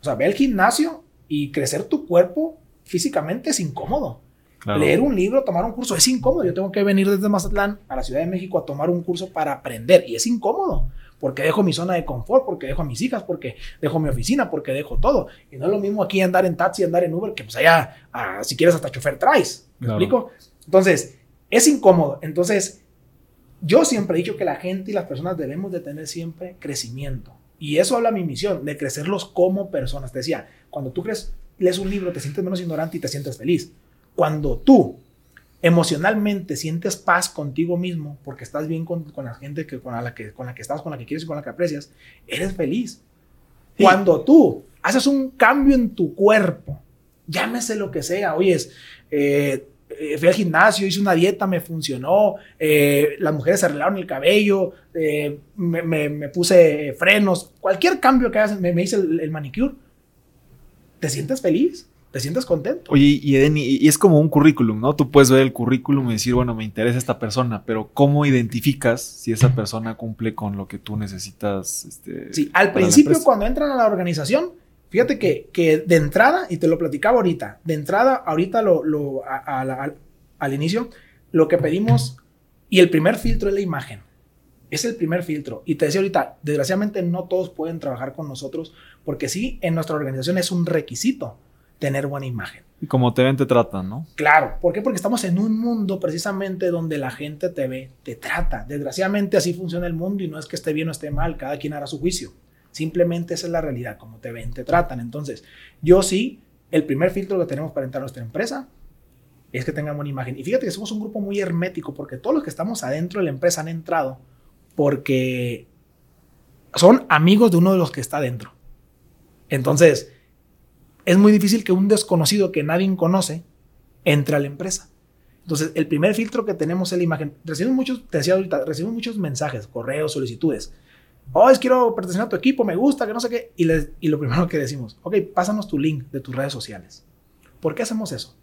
Speaker 1: O sea, ve al gimnasio y crecer tu cuerpo físicamente es incómodo. Leer un libro, tomar un curso es incómodo. Yo tengo que venir desde Mazatlán a la Ciudad de México a tomar un curso para aprender y es incómodo porque dejo mi zona de confort, porque dejo a mis hijas, porque dejo mi oficina, porque dejo todo. Y no es lo mismo aquí andar en taxi, andar en Uber, que pues allá, ah, si quieres hasta chofer traes. ¿Me explico? Entonces, es incómodo. Entonces, yo siempre he dicho que la gente y las personas debemos de tener siempre crecimiento. Y eso habla mi misión, de crecerlos como personas. Te decía, cuando tú crees, lees un libro, te sientes menos ignorante y te sientes feliz. Cuando tú emocionalmente sientes paz contigo mismo porque estás bien con, la gente que, con, la que, con la que estás, con la que quieres y con la que aprecias, eres feliz. Cuando tú haces un cambio en tu cuerpo, llámese lo que sea, oyes, eh, eh, fui al gimnasio, hice una dieta, me funcionó, eh, las mujeres se arreglaron el cabello, me, puse frenos, cualquier cambio que hagas, me, me hice el manicure, ¿te sientes feliz? Te sientes contento.
Speaker 2: Oye, y Eden, y, es como un currículum, ¿no? Tú puedes ver el currículum y decir, bueno, me interesa esta persona, pero ¿cómo identificas si esa persona cumple con lo que tú necesitas? Este,
Speaker 1: sí, al principio cuando entran a la organización, fíjate que, que, de entrada, y te lo platicaba ahorita, de entrada, ahorita lo, lo al inicio, lo que pedimos, y el primer filtro es la imagen. Es el primer filtro. Y te decía ahorita, desgraciadamente no todos pueden trabajar con nosotros, porque sí, en nuestra organización es un requisito tener buena imagen.
Speaker 2: Y como te ven, te tratan, ¿no?
Speaker 1: Claro. ¿Por qué? Porque estamos en un mundo precisamente donde la gente te ve, te trata. Desgraciadamente así funciona el mundo y no es que esté bien o esté mal, cada quien hará su juicio. Simplemente esa es la realidad, como te ven, te tratan. Entonces, yo sí, el primer filtro que tenemos para entrar a nuestra empresa es que tengan buena imagen. Y fíjate que somos un grupo muy hermético porque todos los que estamos adentro de la empresa han entrado porque son amigos de uno de los que está adentro. Entonces, es muy difícil que un desconocido que nadie conoce entre a la empresa. Entonces, el primer filtro que tenemos es la imagen. Recibimos muchos, te decía ahorita, recibimos muchos mensajes, correos, solicitudes. Oh, es quiero pertenecer a tu equipo, me gusta, que no sé qué. Y, y lo primero que decimos, ok, pásanos tu link de tus redes sociales. ¿Por qué hacemos eso?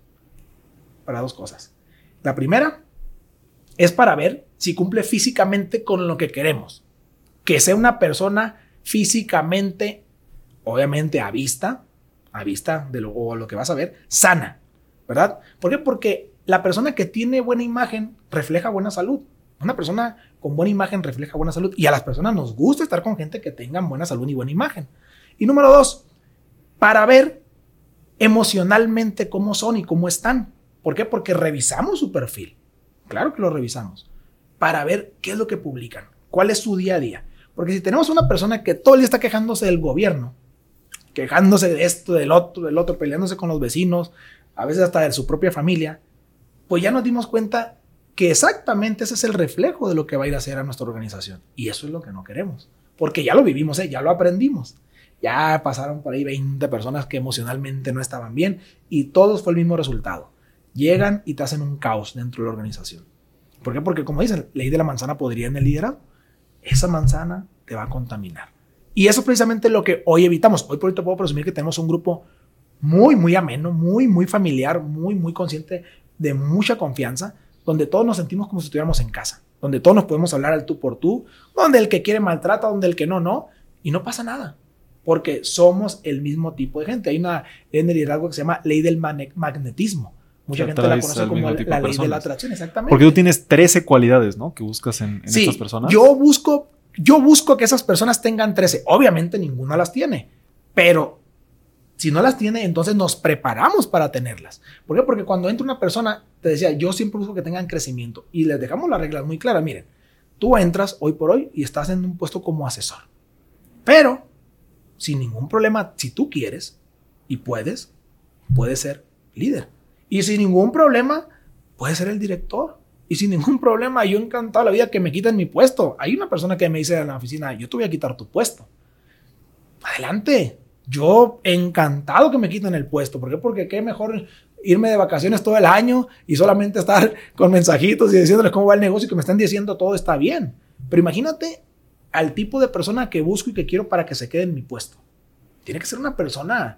Speaker 1: Para dos cosas. La primera es para ver si cumple físicamente con lo que queremos. Que sea una persona físicamente, obviamente a vista, a vista de lo, o lo que vas a ver, sana, ¿verdad? ¿Por qué? Porque la persona que tiene buena imagen refleja buena salud. Una persona con buena imagen refleja buena salud y a las personas nos gusta estar con gente que tengan buena salud y buena imagen. Y número dos, para ver emocionalmente cómo son y cómo están. ¿Por qué? Porque revisamos su perfil. Claro que lo revisamos. Para ver qué es lo que publican, cuál es su día a día. Porque si tenemos una persona que todo el día está quejándose del gobierno, quejándose de esto, del otro, del otro, peleándose con los vecinos, a veces hasta de su propia familia, pues ya nos dimos cuenta que exactamente ese es el reflejo de lo que va a ir a hacer a nuestra organización. Y eso es lo que no queremos, porque ya lo vivimos, ¿eh? ya lo aprendimos. Ya pasaron por ahí 20 personas que emocionalmente no estaban bien y todos fue el mismo resultado. Llegan y te hacen un caos dentro de la organización. ¿Por qué? Porque como dicen, ley de la manzana podría en el liderazgo. Esa manzana te va a contaminar. Y eso es precisamente lo que hoy evitamos. Hoy por hoy te puedo presumir que tenemos un grupo muy, muy ameno, muy, muy familiar, muy, muy consciente de mucha confianza, donde todos nos sentimos como si estuviéramos en casa, donde todos nos podemos hablar al tú por tú, donde el que quiere maltrata, donde el que no, no, y no pasa nada, porque somos el mismo tipo de gente. Hay una ley de liderazgo que se llama ley del magnetismo. Mucha gente la conoce como la, ley de la atracción, exactamente.
Speaker 2: Porque tú tienes 13 cualidades, ¿no? Que buscas en, en estas personas.
Speaker 1: Yo busco, yo busco que esas personas tengan 13. Obviamente ninguna las tiene, pero si no las tiene, entonces nos preparamos para tenerlas. ¿Por qué? Porque cuando entra una persona, te decía, yo siempre busco que tengan crecimiento y les dejamos las reglas muy claras. Miren, tú entras hoy por hoy y estás en un puesto como asesor. Pero, sin ningún problema, si tú quieres y puedes, puedes ser líder. Y sin ningún problema, puedes ser el director. Y sin ningún problema, yo encantado la vida que me quiten mi puesto. Hay una persona que me dice en la oficina, yo te voy a quitar tu puesto. Adelante, yo encantado que me quiten el puesto. ¿Por qué? Porque qué mejor irme de vacaciones todo el año y solamente estar con mensajitos y diciéndoles cómo va el negocio y que me están diciendo todo está bien. Pero imagínate al tipo de persona que busco y que quiero para que se quede en mi puesto. Tiene que ser una persona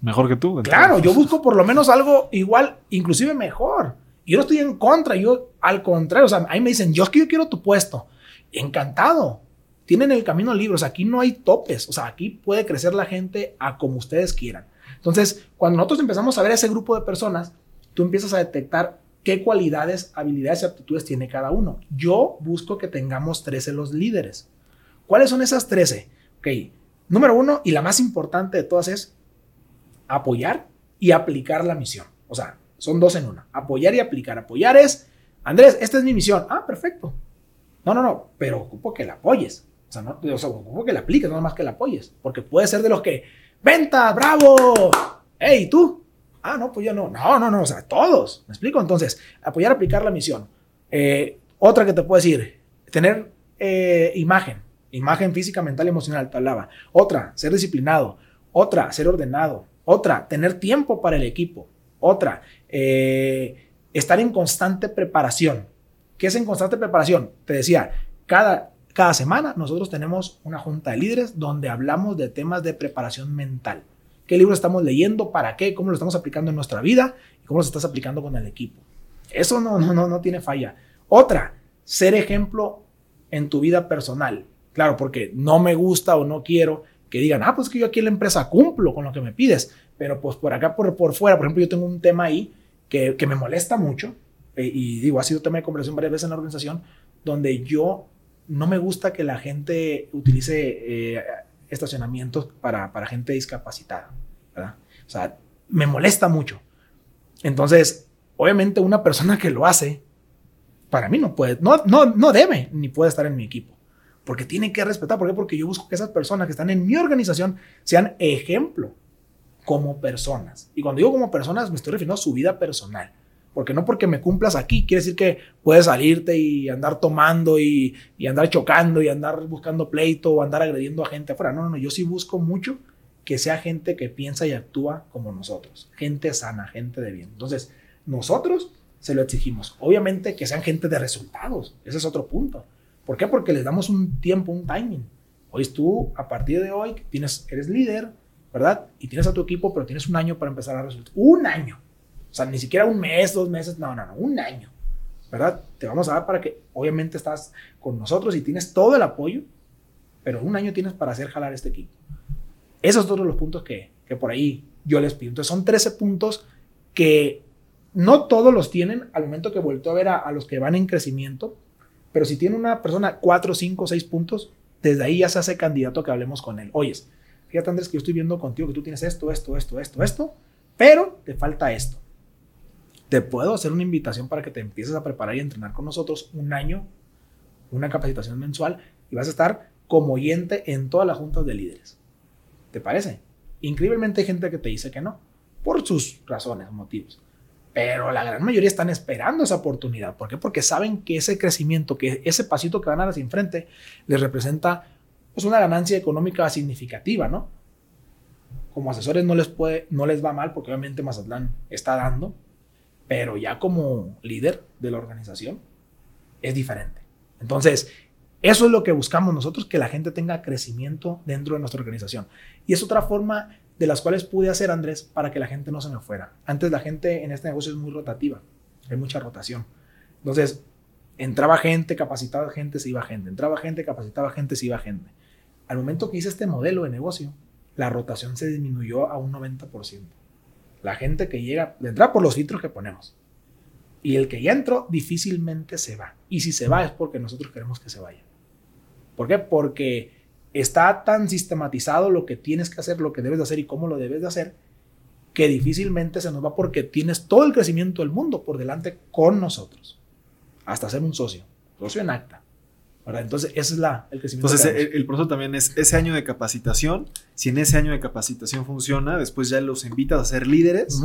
Speaker 2: mejor que tú.
Speaker 1: Claro, yo busco por lo menos algo igual, inclusive mejor. Yo no estoy en contra, yo al contrario, o sea, ahí me dicen, yo es que yo quiero tu puesto. Encantado tienen el camino libre, o sea, aquí no hay topes, o sea, aquí puede crecer la gente a como ustedes quieran. Entonces, cuando nosotros empezamos a ver ese grupo de personas, tú empiezas a detectar qué cualidades, habilidades y aptitudes tiene cada uno. Yo busco que tengamos 13 los líderes. ¿Cuáles son esas 13? Ok, número uno y la más importante de todas es apoyar y aplicar la misión. O sea, son dos en una. Apoyar y aplicar. Apoyar es, Andrés, esta es mi misión. Ah, perfecto. No, no, no, pero ocupo que la apoyes. O sea, no, o sea, que la apliques, no más que la apoyes. Porque puede ser de los que, ¡venta, bravo! ¡Ey, tú! Ah, no, pues yo no. No, no, no, o sea, todos. ¿Me explico? Entonces, apoyar, aplicar la misión. Eh, otra que te puedo decir, tener eh, imagen. Imagen física, mental emocional, te hablaba. Otra, ser disciplinado. Otra, ser ordenado. Otra, tener tiempo para el equipo. Otra, eh, estar en constante preparación. ¿Qué es en constante preparación? Te decía, cada cada semana nosotros tenemos una junta de líderes donde hablamos de temas de preparación mental. ¿Qué libro estamos leyendo? ¿Para qué? ¿Cómo lo estamos aplicando en nuestra vida? ¿Y cómo lo estás aplicando con el equipo? Eso no, no, no, no tiene falla. Otra, ser ejemplo en tu vida personal. Claro, porque no me gusta o no quiero que digan, ah, pues que yo aquí en la empresa cumplo con lo que me pides, pero pues por acá, por, por fuera, por ejemplo, yo tengo un tema ahí que, me molesta mucho, eh, y digo, ha sido tema de conversación varias veces en la organización, donde yo no me gusta que la gente utilice eh, estacionamientos para, para, gente discapacitada, ¿verdad? O sea, me molesta mucho. Entonces, obviamente una persona que lo hace, para mí no puede, no, no, no debe ni puede estar en mi equipo. Porque tiene que respetar. ¿Por qué? Porque yo busco que esas personas que están en mi organización sean ejemplo como personas. Y cuando digo como personas, me estoy refiriendo a su vida personal. Porque no porque me cumplas aquí, quiere decir que puedes salirte y andar tomando y, andar chocando y andar buscando pleito o andar agrediendo a gente afuera. No, no, no, yo sí busco mucho que sea gente que piensa y actúa como nosotros. Gente sana, gente de bien. Entonces, nosotros se lo exigimos. Obviamente que sean gente de resultados. Ese es otro punto. ¿Por qué? Porque les damos un tiempo, un timing. Hoy tú, a partir de hoy, tienes, eres líder, ¿verdad? Y tienes a tu equipo, pero tienes un año para empezar a resultar. Un año. O sea, ni siquiera un mes, dos meses, no, no, no, un año. ¿Verdad? Te vamos a dar para que obviamente estás con nosotros y tienes todo el apoyo, pero un año tienes para hacer jalar este equipo. Esos son todos los puntos que, que por ahí yo les pido. Entonces son 13 puntos que no todos los tienen al momento que vuelto a ver a, los que van en crecimiento, pero si tiene una persona 4, 5, 6 puntos, desde ahí ya se hace candidato que hablemos con él. Oyes, fíjate Andrés que yo estoy viendo contigo que tú tienes esto, esto, esto, esto, esto, pero te falta esto. Te puedo hacer una invitación para que te empieces a preparar y entrenar con nosotros un año, una capacitación mensual y vas a estar como oyente en todas las juntas de líderes. ¿Te parece? Increíblemente hay gente que te dice que no, por sus razones, motivos. Pero la gran mayoría están esperando esa oportunidad. ¿Por qué? Porque saben que ese crecimiento, que ese pasito que van a hacia enfrente, les representa pues, una ganancia económica significativa, ¿no? Como asesores no les, puede, no les va mal porque obviamente Mazatlán está dando, pero ya como líder de la organización es diferente. Entonces, eso es lo que buscamos nosotros, que la gente tenga crecimiento dentro de nuestra organización. Y es otra forma de las cuales pude hacer, Andrés, para que la gente no se me fuera. Antes la gente en este negocio es muy rotativa, hay mucha rotación. Entonces, entraba gente, capacitaba gente, se iba gente. Entraba gente, capacitaba gente, se iba gente. Al momento que hice este modelo de negocio, la rotación se disminuyó a un 90%. La gente que llega, entra por los filtros que ponemos. Y el que ya entró difícilmente se va. Y si se va es porque nosotros queremos que se vaya. ¿Por qué? Porque está tan sistematizado lo que tienes que hacer, lo que debes de hacer y cómo lo debes de hacer, que difícilmente se nos va porque tienes todo el crecimiento del mundo por delante con nosotros. Hasta ser un socio, socio en acta. Entonces, ese es la, el crecimiento.
Speaker 2: Entonces, el, proceso también es ese año de capacitación. Si en ese año de capacitación funciona, después ya los invitas a ser líderes.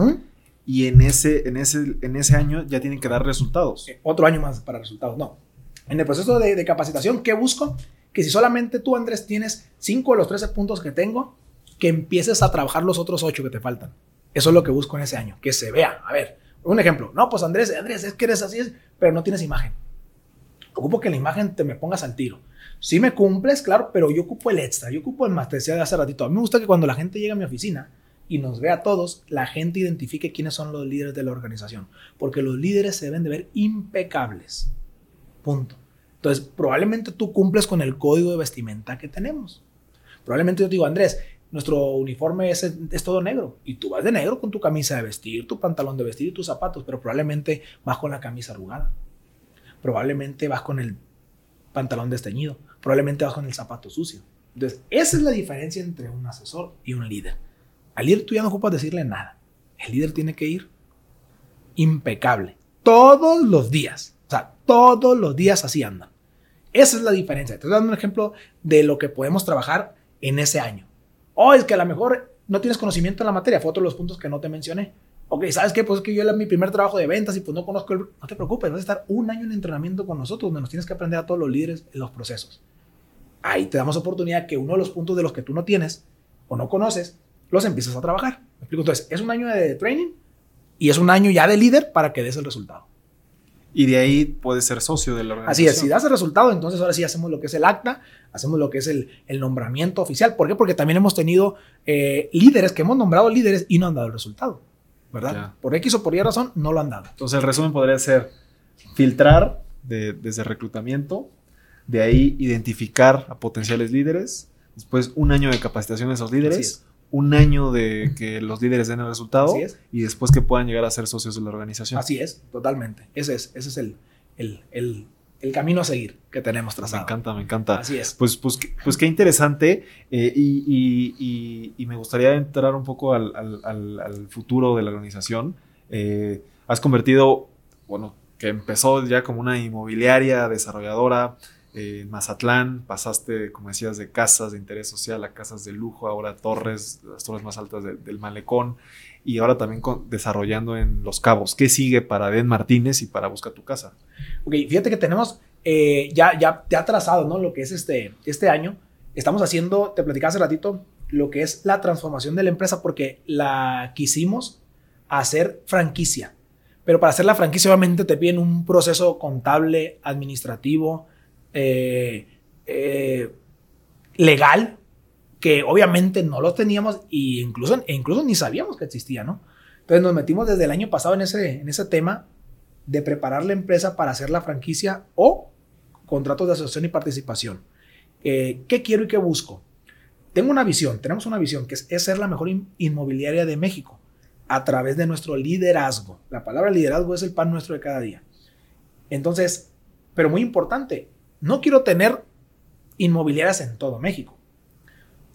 Speaker 2: Y en ese, en, ese, en ese año ya tienen que dar resultados.
Speaker 1: Eh, otro año más para resultados, no. En el proceso de, de capacitación, ¿qué busco? que si solamente tú, Andrés, tienes 5 de los 13 puntos que tengo, que empieces a trabajar los otros 8 que te faltan. Eso es lo que busco en ese año, que se vea. A ver, un ejemplo. No, pues Andrés, Andrés, es que eres así, pero no tienes imagen. Ocupo que la imagen te me pongas al tiro. Sí me cumples, claro, pero yo ocupo el extra, yo ocupo el más, te decía de hace ratito. A mí me gusta que cuando la gente llega a mi oficina y nos vea a todos, la gente identifique quiénes son los líderes de la organización. Porque los líderes se deben de ver impecables. Punto. Entonces, probablemente tú cumples con el código de vestimenta que tenemos. Probablemente yo te digo, Andrés, nuestro uniforme es, es, todo negro y tú vas de negro con tu camisa de vestir, tu pantalón de vestir y tus zapatos, pero probablemente vas con la camisa arrugada. Probablemente vas con el pantalón desteñido. Probablemente vas con el zapato sucio. Entonces, esa es la diferencia entre un asesor y un líder. Al líder tú ya no ocupas decirle nada. El líder tiene que ir impecable todos los días. O sea, todos los días así andan. Esa es la diferencia. Te estoy dando un ejemplo de lo que podemos trabajar en ese año. O oh, es que a lo mejor no tienes conocimiento en la materia. Fue otro de los puntos que no te mencioné. Ok, ¿sabes qué? Pues es que yo era mi primer trabajo de ventas y pues no conozco el... No te preocupes, vas a estar un año en entrenamiento con nosotros donde nos tienes que aprender a todos los líderes en los procesos. Ahí te damos oportunidad que uno de los puntos de los que tú no tienes o no conoces, los empiezas a trabajar. ¿Me explico? Entonces, es un año de training y es un año ya de líder para que des el resultado.
Speaker 2: Y de ahí puedes ser socio de la
Speaker 1: organización. Así es, si das el resultado, entonces ahora sí hacemos lo que es el acta, hacemos lo que es el, nombramiento oficial. ¿Por qué? Porque también hemos tenido eh, líderes que hemos nombrado líderes y no han dado el resultado. ¿Verdad? Por X o por Y razón, no lo han dado.
Speaker 2: Entonces el resumen podría ser filtrar desde reclutamiento, de ahí identificar a potenciales líderes, después un año de capacitación de esos líderes un año de que los líderes den el resultado y después que puedan llegar a ser socios de la organización.
Speaker 1: Así es, totalmente. Ese es, ese es el, el, el, camino a seguir que tenemos trazado.
Speaker 2: Me encanta, me encanta.
Speaker 1: Así es.
Speaker 2: Pues, pues, pues qué interesante eh, y, y, y, me gustaría entrar un poco al, al, al, futuro de la organización. Eh, has convertido, bueno, que empezó ya como una inmobiliaria desarrolladora, en Mazatlán, pasaste, como decías, de casas de interés social a casas de lujo, ahora torres, las torres más altas del malecón, y ahora también desarrollando en Los Cabos. ¿Qué sigue para Ben Martínez y para Busca tu Casa?
Speaker 1: Ok, fíjate que tenemos eh, ya, ya, ha trazado, ¿no? Lo que es este, este año. Estamos haciendo, te platicaba hace ratito, lo que es la transformación de la empresa porque la quisimos hacer franquicia. Pero para hacer la franquicia obviamente te piden un proceso contable, administrativo, eh, eh, legal que obviamente no lo teníamos e incluso, incluso ni sabíamos que existía, ¿no? Entonces nos metimos desde el año pasado en ese, en ese tema de preparar la empresa para hacer la franquicia o contratos de asociación y participación. Eh, ¿Qué quiero y qué busco? Tengo una visión, tenemos una visión que es, ser la mejor inmobiliaria de México. a través de nuestro liderazgo. La palabra liderazgo es el pan nuestro de cada día. Entonces, pero muy importante, no quiero tener inmobiliarias en todo México.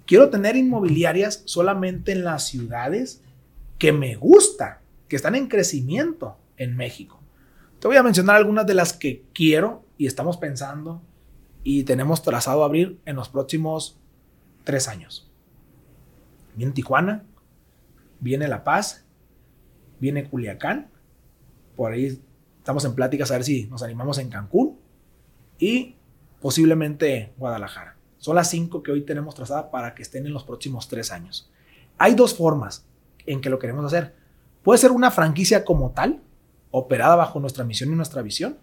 Speaker 1: Quiero tener inmobiliarias solamente en las ciudades que me gusta, que están en crecimiento en México. Te voy a mencionar algunas de las que quiero y estamos pensando y tenemos trazado abrir en los próximos tres años. Viene Tijuana, viene La Paz, viene Culiacán, por ahí estamos en pláticas a ver si nos animamos en Cancún y posiblemente Guadalajara. Son las cinco que hoy tenemos trazadas para que estén en los próximos tres años. Hay dos formas en que lo queremos hacer. Puede ser una franquicia como tal, operada bajo nuestra misión y nuestra visión,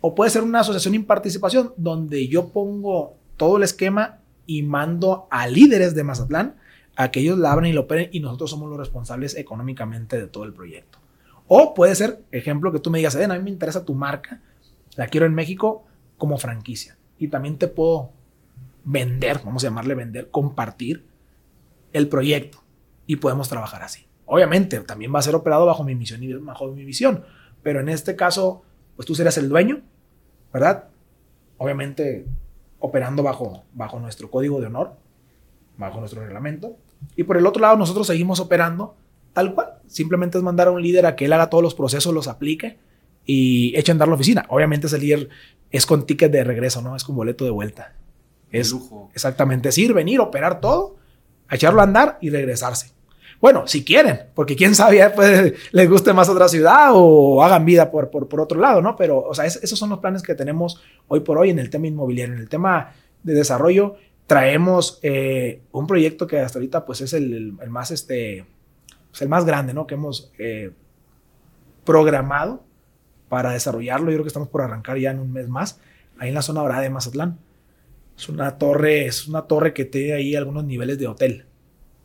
Speaker 1: o puede ser una asociación en participación donde yo pongo todo el esquema y mando a líderes de Mazatlán a que ellos la abran y lo operen y nosotros somos los responsables económicamente de todo el proyecto. O puede ser, ejemplo, que tú me digas, a mí me interesa tu marca, la quiero en México como franquicia. Y también te puedo vender, vamos a llamarle vender, compartir el proyecto. Y podemos trabajar así. Obviamente, también va a ser operado bajo mi misión y bajo mi visión. Pero en este caso, pues tú serás el dueño, ¿verdad? Obviamente operando bajo, bajo nuestro código de honor, bajo nuestro reglamento. Y por el otro lado, nosotros seguimos operando tal cual. Simplemente es mandar a un líder a que él haga todos los procesos, los aplique y eche a andar la oficina. Obviamente ese líder es con ticket de regreso, ¿no? Es con boleto de vuelta. Es lujo. Exactamente, es ir, venir, operar todo, echarlo a andar y regresarse. Bueno, si quieren, porque quién sabe, pues les guste más otra ciudad o hagan vida por, por, otro lado, ¿no? Pero, o sea, esos son los planes que tenemos hoy por hoy en el tema inmobiliario. En el tema de desarrollo, traemos eh, un proyecto que hasta ahorita, pues es el, más, este, pues, el más grande, ¿no? Que hemos eh, programado para desarrollarlo. Yo creo que estamos por arrancar ya en un mes más, ahí en la zona dorada de Mazatlán. Es una torre, es una torre que tiene ahí algunos niveles de hotel,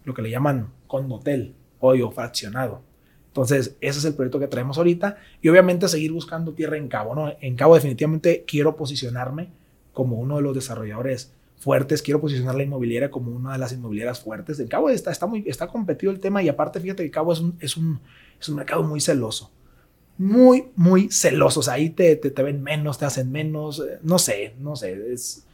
Speaker 1: lo que le llaman con hotel o fraccionado. Entonces, ese es el proyecto que traemos ahorita y obviamente seguir buscando tierra en Cabo, ¿no? En Cabo definitivamente quiero posicionarme como uno de los desarrolladores fuertes, quiero posicionar la inmobiliaria como una de las inmobiliarias fuertes. En Cabo está, está, muy, está competido el tema y aparte fíjate que Cabo es un, es un, es un mercado muy celoso. Muy, muy celosos. Ahí te, te, te ven menos, te hacen menos. Eh, no sé, no sé. Es,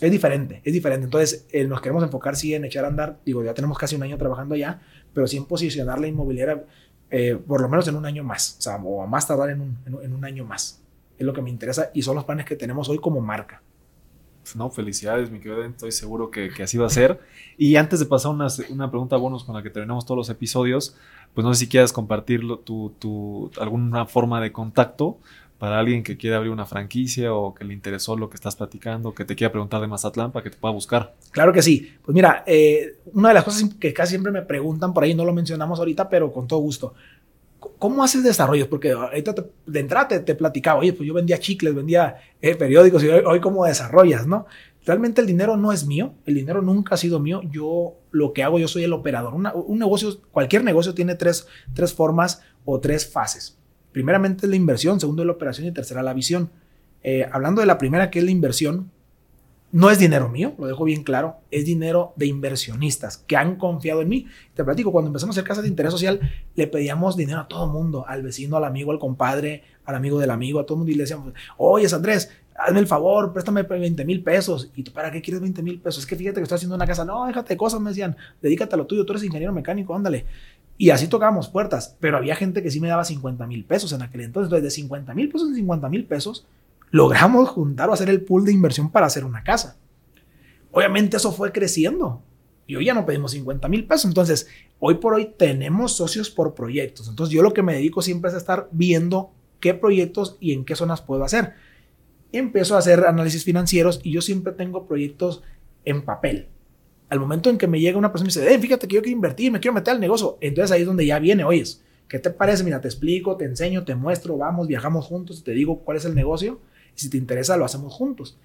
Speaker 1: es diferente, es diferente. Entonces, eh, nos queremos enfocar sí en echar a andar. Digo, ya tenemos casi un año trabajando ya, pero sí en posicionar la inmobiliaria eh, por lo menos en un año más. O sea, o a más tardar en un, en, un año más. Es lo que me interesa y son los planes que tenemos hoy como marca.
Speaker 2: No, felicidades, mi querido. Estoy seguro que, que, así va a ser. Y antes de pasar una, una pregunta bonus con la que terminamos todos los episodios, pues no sé si quieras compartir tu, tu, alguna forma de contacto para alguien que quiere abrir una franquicia o que le interesó lo que estás platicando, que te quiera preguntar de Mazatlán para que te pueda buscar.
Speaker 1: Claro que sí. Pues mira, eh, una de las cosas que casi siempre me preguntan por ahí, no lo mencionamos ahorita, pero con todo gusto. ¿Cómo haces desarrollos? Porque ahorita de entrada te, platicaba, oye, pues yo vendía chicles, vendía eh, periódicos y hoy, cómo desarrollas, ¿no? Realmente el dinero no es mío, el dinero nunca ha sido mío. Yo lo que hago, yo soy el operador. un negocio, cualquier negocio tiene tres, tres formas o tres fases. Primeramente es la inversión, segundo es la operación y tercera la visión. Eh, hablando de la primera, que es la inversión, no es dinero mío, lo dejo bien claro, es dinero de inversionistas que han confiado en mí. Te platico, cuando empezamos a hacer casas de interés social, le pedíamos dinero a todo mundo, al vecino, al amigo, al compadre, al amigo del amigo, a todo mundo, y le decíamos, oye, Andrés, hazme el favor, préstame 20 mil pesos. ¿Y tú para qué quieres 20 mil pesos? Es que fíjate que estoy haciendo una casa. No, déjate de cosas, me decían, dedícate a lo tuyo, tú eres ingeniero mecánico, ándale. Y así tocábamos puertas, pero había gente que sí me daba 50 mil pesos en aquel entonces. Entonces, de 50 mil pesos en 50 mil pesos, logramos juntar o hacer el pool de inversión para hacer una casa. Obviamente eso fue creciendo. Y hoy ya no pedimos 50 mil pesos. Entonces, hoy por hoy tenemos socios por proyectos. Entonces, yo lo que me dedico siempre es a estar viendo qué proyectos y en qué zonas puedo hacer. Empiezo a hacer análisis financieros y yo siempre tengo proyectos en papel al momento en que me llega una persona y dice, eh, fíjate que yo quiero invertir, me quiero meter al negocio, entonces ahí es donde ya viene, oyes, ¿qué te parece? Mira, te explico, te enseño, te muestro, vamos, viajamos juntos, te digo cuál es el negocio y si te interesa lo hacemos juntos.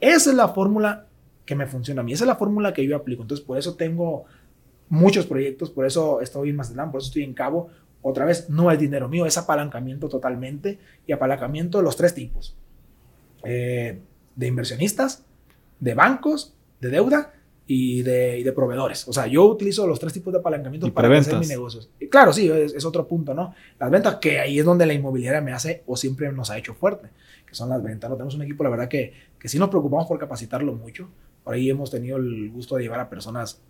Speaker 1: Esa es la fórmula que me funciona a mí, esa es la fórmula que yo aplico, entonces por eso tengo muchos proyectos, por eso estoy en Mazatlán, por eso estoy en Cabo, otra vez, no es dinero mío, es apalancamiento totalmente y apalancamiento de los tres tipos, eh, de inversionistas, de bancos, de deuda y de, proveedores. O sea, yo utilizo los tres tipos de apalancamiento para hacer mis negocios. claro, sí, es, otro punto, ¿no? Las ventas, que ahí es donde la inmobiliaria me hace o siempre nos ha hecho fuerte, que son las ventas. No tenemos un equipo, la verdad, que, que sí nos preocupamos por capacitarlo mucho. Por ahí hemos tenido el gusto de llevar a personas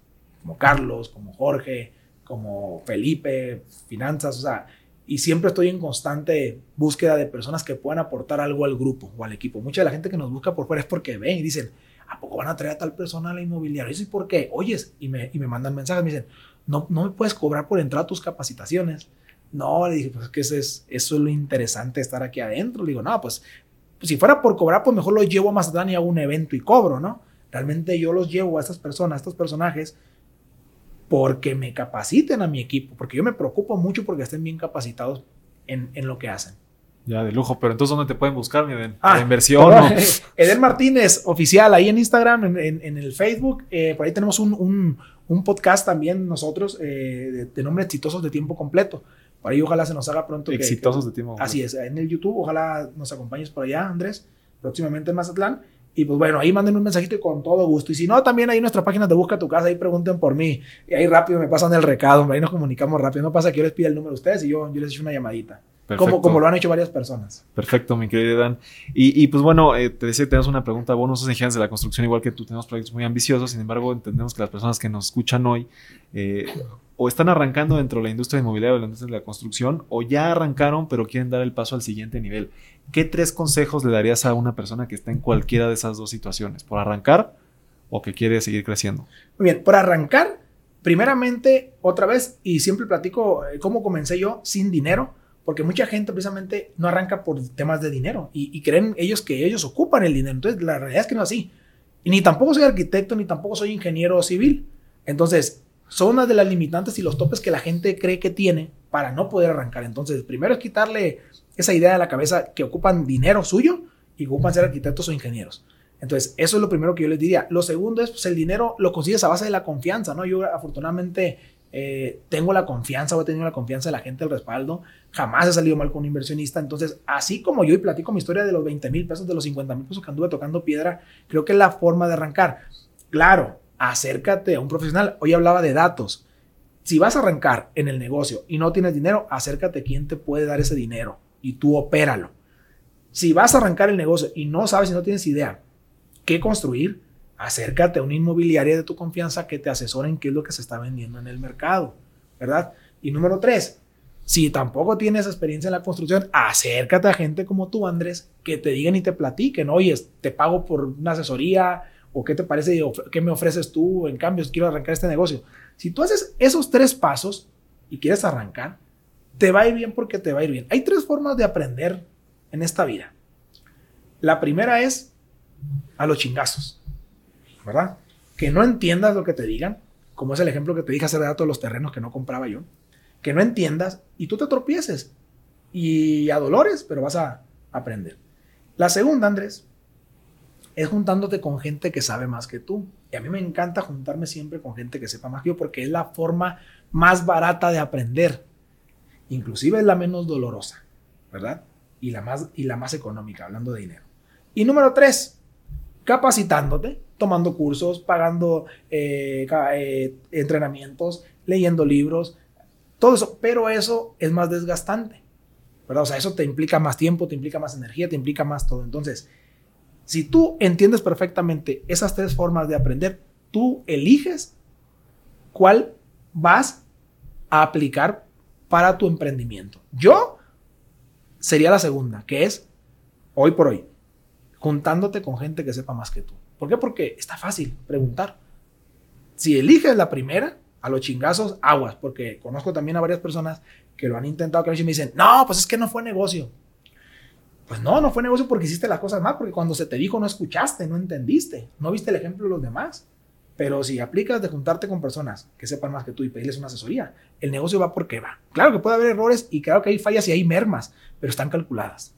Speaker 1: como Carlos, como Jorge, como Felipe, finanzas, o sea, y siempre estoy en constante búsqueda de personas que puedan aportar algo al grupo o al equipo. Mucha de la gente que nos busca por fuera es porque ven y dicen, ¿a poco van a traer a tal persona a la inmobiliaria? ¿Y por qué? Oyes, y me, y me mandan mensajes, me dicen, no, no me puedes cobrar por entrar a tus capacitaciones. No, le dije, pues es que eso es, eso es lo interesante estar aquí adentro. Le digo, no, pues, pues, si fuera por cobrar, pues mejor lo llevo a Mazatlán y hago un evento y cobro, ¿no? Realmente yo los llevo a estas personas, a estos personajes, porque me capaciten a mi equipo, porque yo me preocupo mucho porque estén bien capacitados en, en lo que hacen.
Speaker 2: Ya, de lujo. Pero entonces, ¿dónde te pueden buscar, mi Eden? Ah, inversión. ¿no?
Speaker 1: Eden Martínez, oficial, ahí en Instagram, en, en, el Facebook. Eh, por ahí tenemos un, un, un podcast también nosotros eh, de, nombre Exitosos de Tiempo Completo. Por ahí ojalá se nos haga pronto.
Speaker 2: Exitosos de Tiempo Completo.
Speaker 1: Así es, en el YouTube. Ojalá nos acompañes por allá, Andrés, próximamente en Mazatlán. Y pues bueno, ahí manden un mensajito y con todo gusto. Y si no, también ahí en nuestra página de Busca tu Casa, ahí pregunten por mí. Y ahí rápido me pasan el recado, ahí nos comunicamos rápido. No pasa que yo les pida el número a ustedes y yo, yo les echo una llamadita. Como, como, lo han hecho varias personas.
Speaker 2: Perfecto, mi querido Dan. Y, y pues bueno, eh, te decía tenemos una pregunta. Vos no sos ingenieros de la construcción igual que tú, tenemos proyectos muy ambiciosos. Sin embargo, entendemos que las personas que nos escuchan hoy eh, o están arrancando dentro de la industria inmobiliaria o la industria de la construcción o ya arrancaron pero quieren dar el paso al siguiente nivel. ¿Qué tres consejos le darías a una persona que está en cualquiera de esas dos situaciones? ¿Por arrancar o que quiere seguir creciendo?
Speaker 1: Muy bien, por arrancar, primeramente, otra vez, y siempre platico eh, cómo comencé yo sin dinero porque mucha gente precisamente no arranca por temas de dinero y, creen ellos que ellos ocupan el dinero. Entonces, la realidad es que no es así. Y ni tampoco soy arquitecto, ni tampoco soy ingeniero civil. Entonces, son una de las limitantes y los topes que la gente cree que tiene para no poder arrancar. Entonces, primero es quitarle esa idea de la cabeza que ocupan dinero suyo y ocupan ser arquitectos o ingenieros. Entonces, eso es lo primero que yo les diría. Lo segundo es, pues el dinero lo consigues a base de la confianza, ¿no? Yo afortunadamente eh, tengo la confianza o he tenido la confianza de la gente, el respaldo, jamás he salido mal con un inversionista, entonces así como yo y platico mi historia de los 20 mil pesos, de los 50 mil pesos que anduve tocando piedra, creo que es la forma de arrancar. Claro, acércate a un profesional, hoy hablaba de datos, si vas a arrancar en el negocio y no tienes dinero, acércate a quien te puede dar ese dinero y tú opéralo. Si vas a arrancar el negocio y no sabes y no tienes idea qué construir, acércate a una inmobiliaria de tu confianza que te asesoren qué es lo que se está vendiendo en el mercado, ¿verdad? Y número tres, si tampoco tienes experiencia en la construcción, acércate a gente como tú, Andrés, que te digan y te platiquen, oye, te pago por una asesoría o qué te parece, qué me ofreces tú, en cambio, quiero arrancar este negocio. Si tú haces esos tres pasos y quieres arrancar, te va a ir bien porque te va a ir bien. Hay tres formas de aprender en esta vida. La primera es a los chingazos. ¿Verdad? Que no entiendas lo que te digan, como es el ejemplo que te dije hace rato de los terrenos que no compraba yo, que no entiendas y tú te tropieces y a dolores, pero vas a aprender. La segunda, Andrés, es juntándote con gente que sabe más que tú. Y a mí me encanta juntarme siempre con gente que sepa más que yo porque es la forma más barata de aprender. Inclusive es la menos dolorosa, ¿verdad? Y la más, y la más económica, hablando de dinero. Y número tres, capacitándote tomando cursos, pagando eh, eh, entrenamientos, leyendo libros, todo eso, pero eso es más desgastante, ¿verdad? O sea, eso te implica más tiempo, te implica más energía, te implica más todo. Entonces, si tú entiendes perfectamente esas tres formas de aprender, tú eliges cuál vas a aplicar para tu emprendimiento. Yo sería la segunda, que es hoy por hoy, juntándote con gente que sepa más que tú. ¿Por qué? Porque está fácil preguntar. Si eliges la primera, a los chingazos, aguas, porque conozco también a varias personas que lo han intentado, que me dicen, no, pues es que no fue negocio. Pues no, no fue negocio porque hiciste las cosas mal, porque cuando se te dijo no escuchaste, no entendiste, no viste el ejemplo de los demás. Pero si aplicas de juntarte con personas que sepan más que tú y pedirles una asesoría, el negocio va porque va. Claro que puede haber errores y claro que hay fallas y hay mermas, pero están calculadas.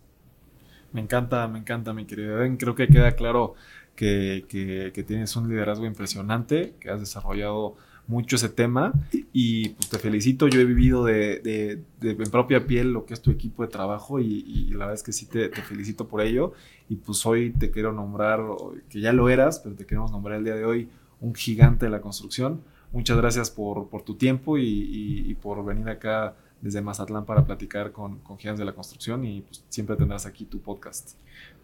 Speaker 2: Me encanta, me encanta, mi querido Ben. Creo que queda claro que, tienes un liderazgo impresionante, que has desarrollado mucho ese tema. Y pues te felicito, yo he vivido de, en propia piel lo que es tu equipo de trabajo y, la verdad es que sí te, felicito por ello. Y pues hoy te quiero nombrar, que ya lo eras, pero te queremos nombrar el día de hoy un gigante de la construcción. Muchas gracias por, por tu tiempo y, y, por venir acá desde Mazatlán para platicar con, con Gigantes de la Construcción. Y pues, siempre tendrás aquí tu podcast.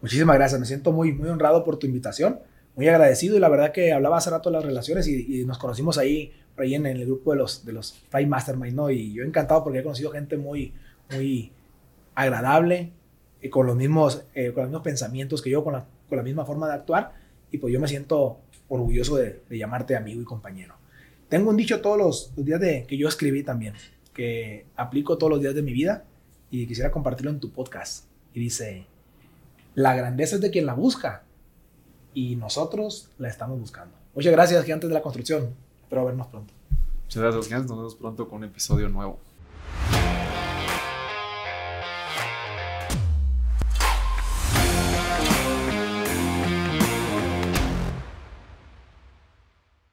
Speaker 1: Muchísimas gracias, me siento muy, muy honrado por tu invitación, muy agradecido y la verdad que hablaba hace rato de las relaciones y, nos conocimos ahí, ahí en, el grupo de los, de los Fry Mastermind, ¿no? Y yo encantado porque he conocido gente muy, muy agradable, y con los mismos, eh, con los mismos pensamientos que yo, con la, con la misma forma de actuar y pues yo me siento orgulloso de, de llamarte amigo y compañero. Tengo un dicho todos los, días de, que yo escribí también, que aplico todos los días de mi vida y quisiera compartirlo en tu podcast. Y dice, la grandeza es de quien la busca y nosotros la estamos buscando. Muchas gracias, gigantes de la construcción. Espero vernos pronto.
Speaker 2: Muchas gracias, gigantes. Nos vemos pronto con un episodio nuevo.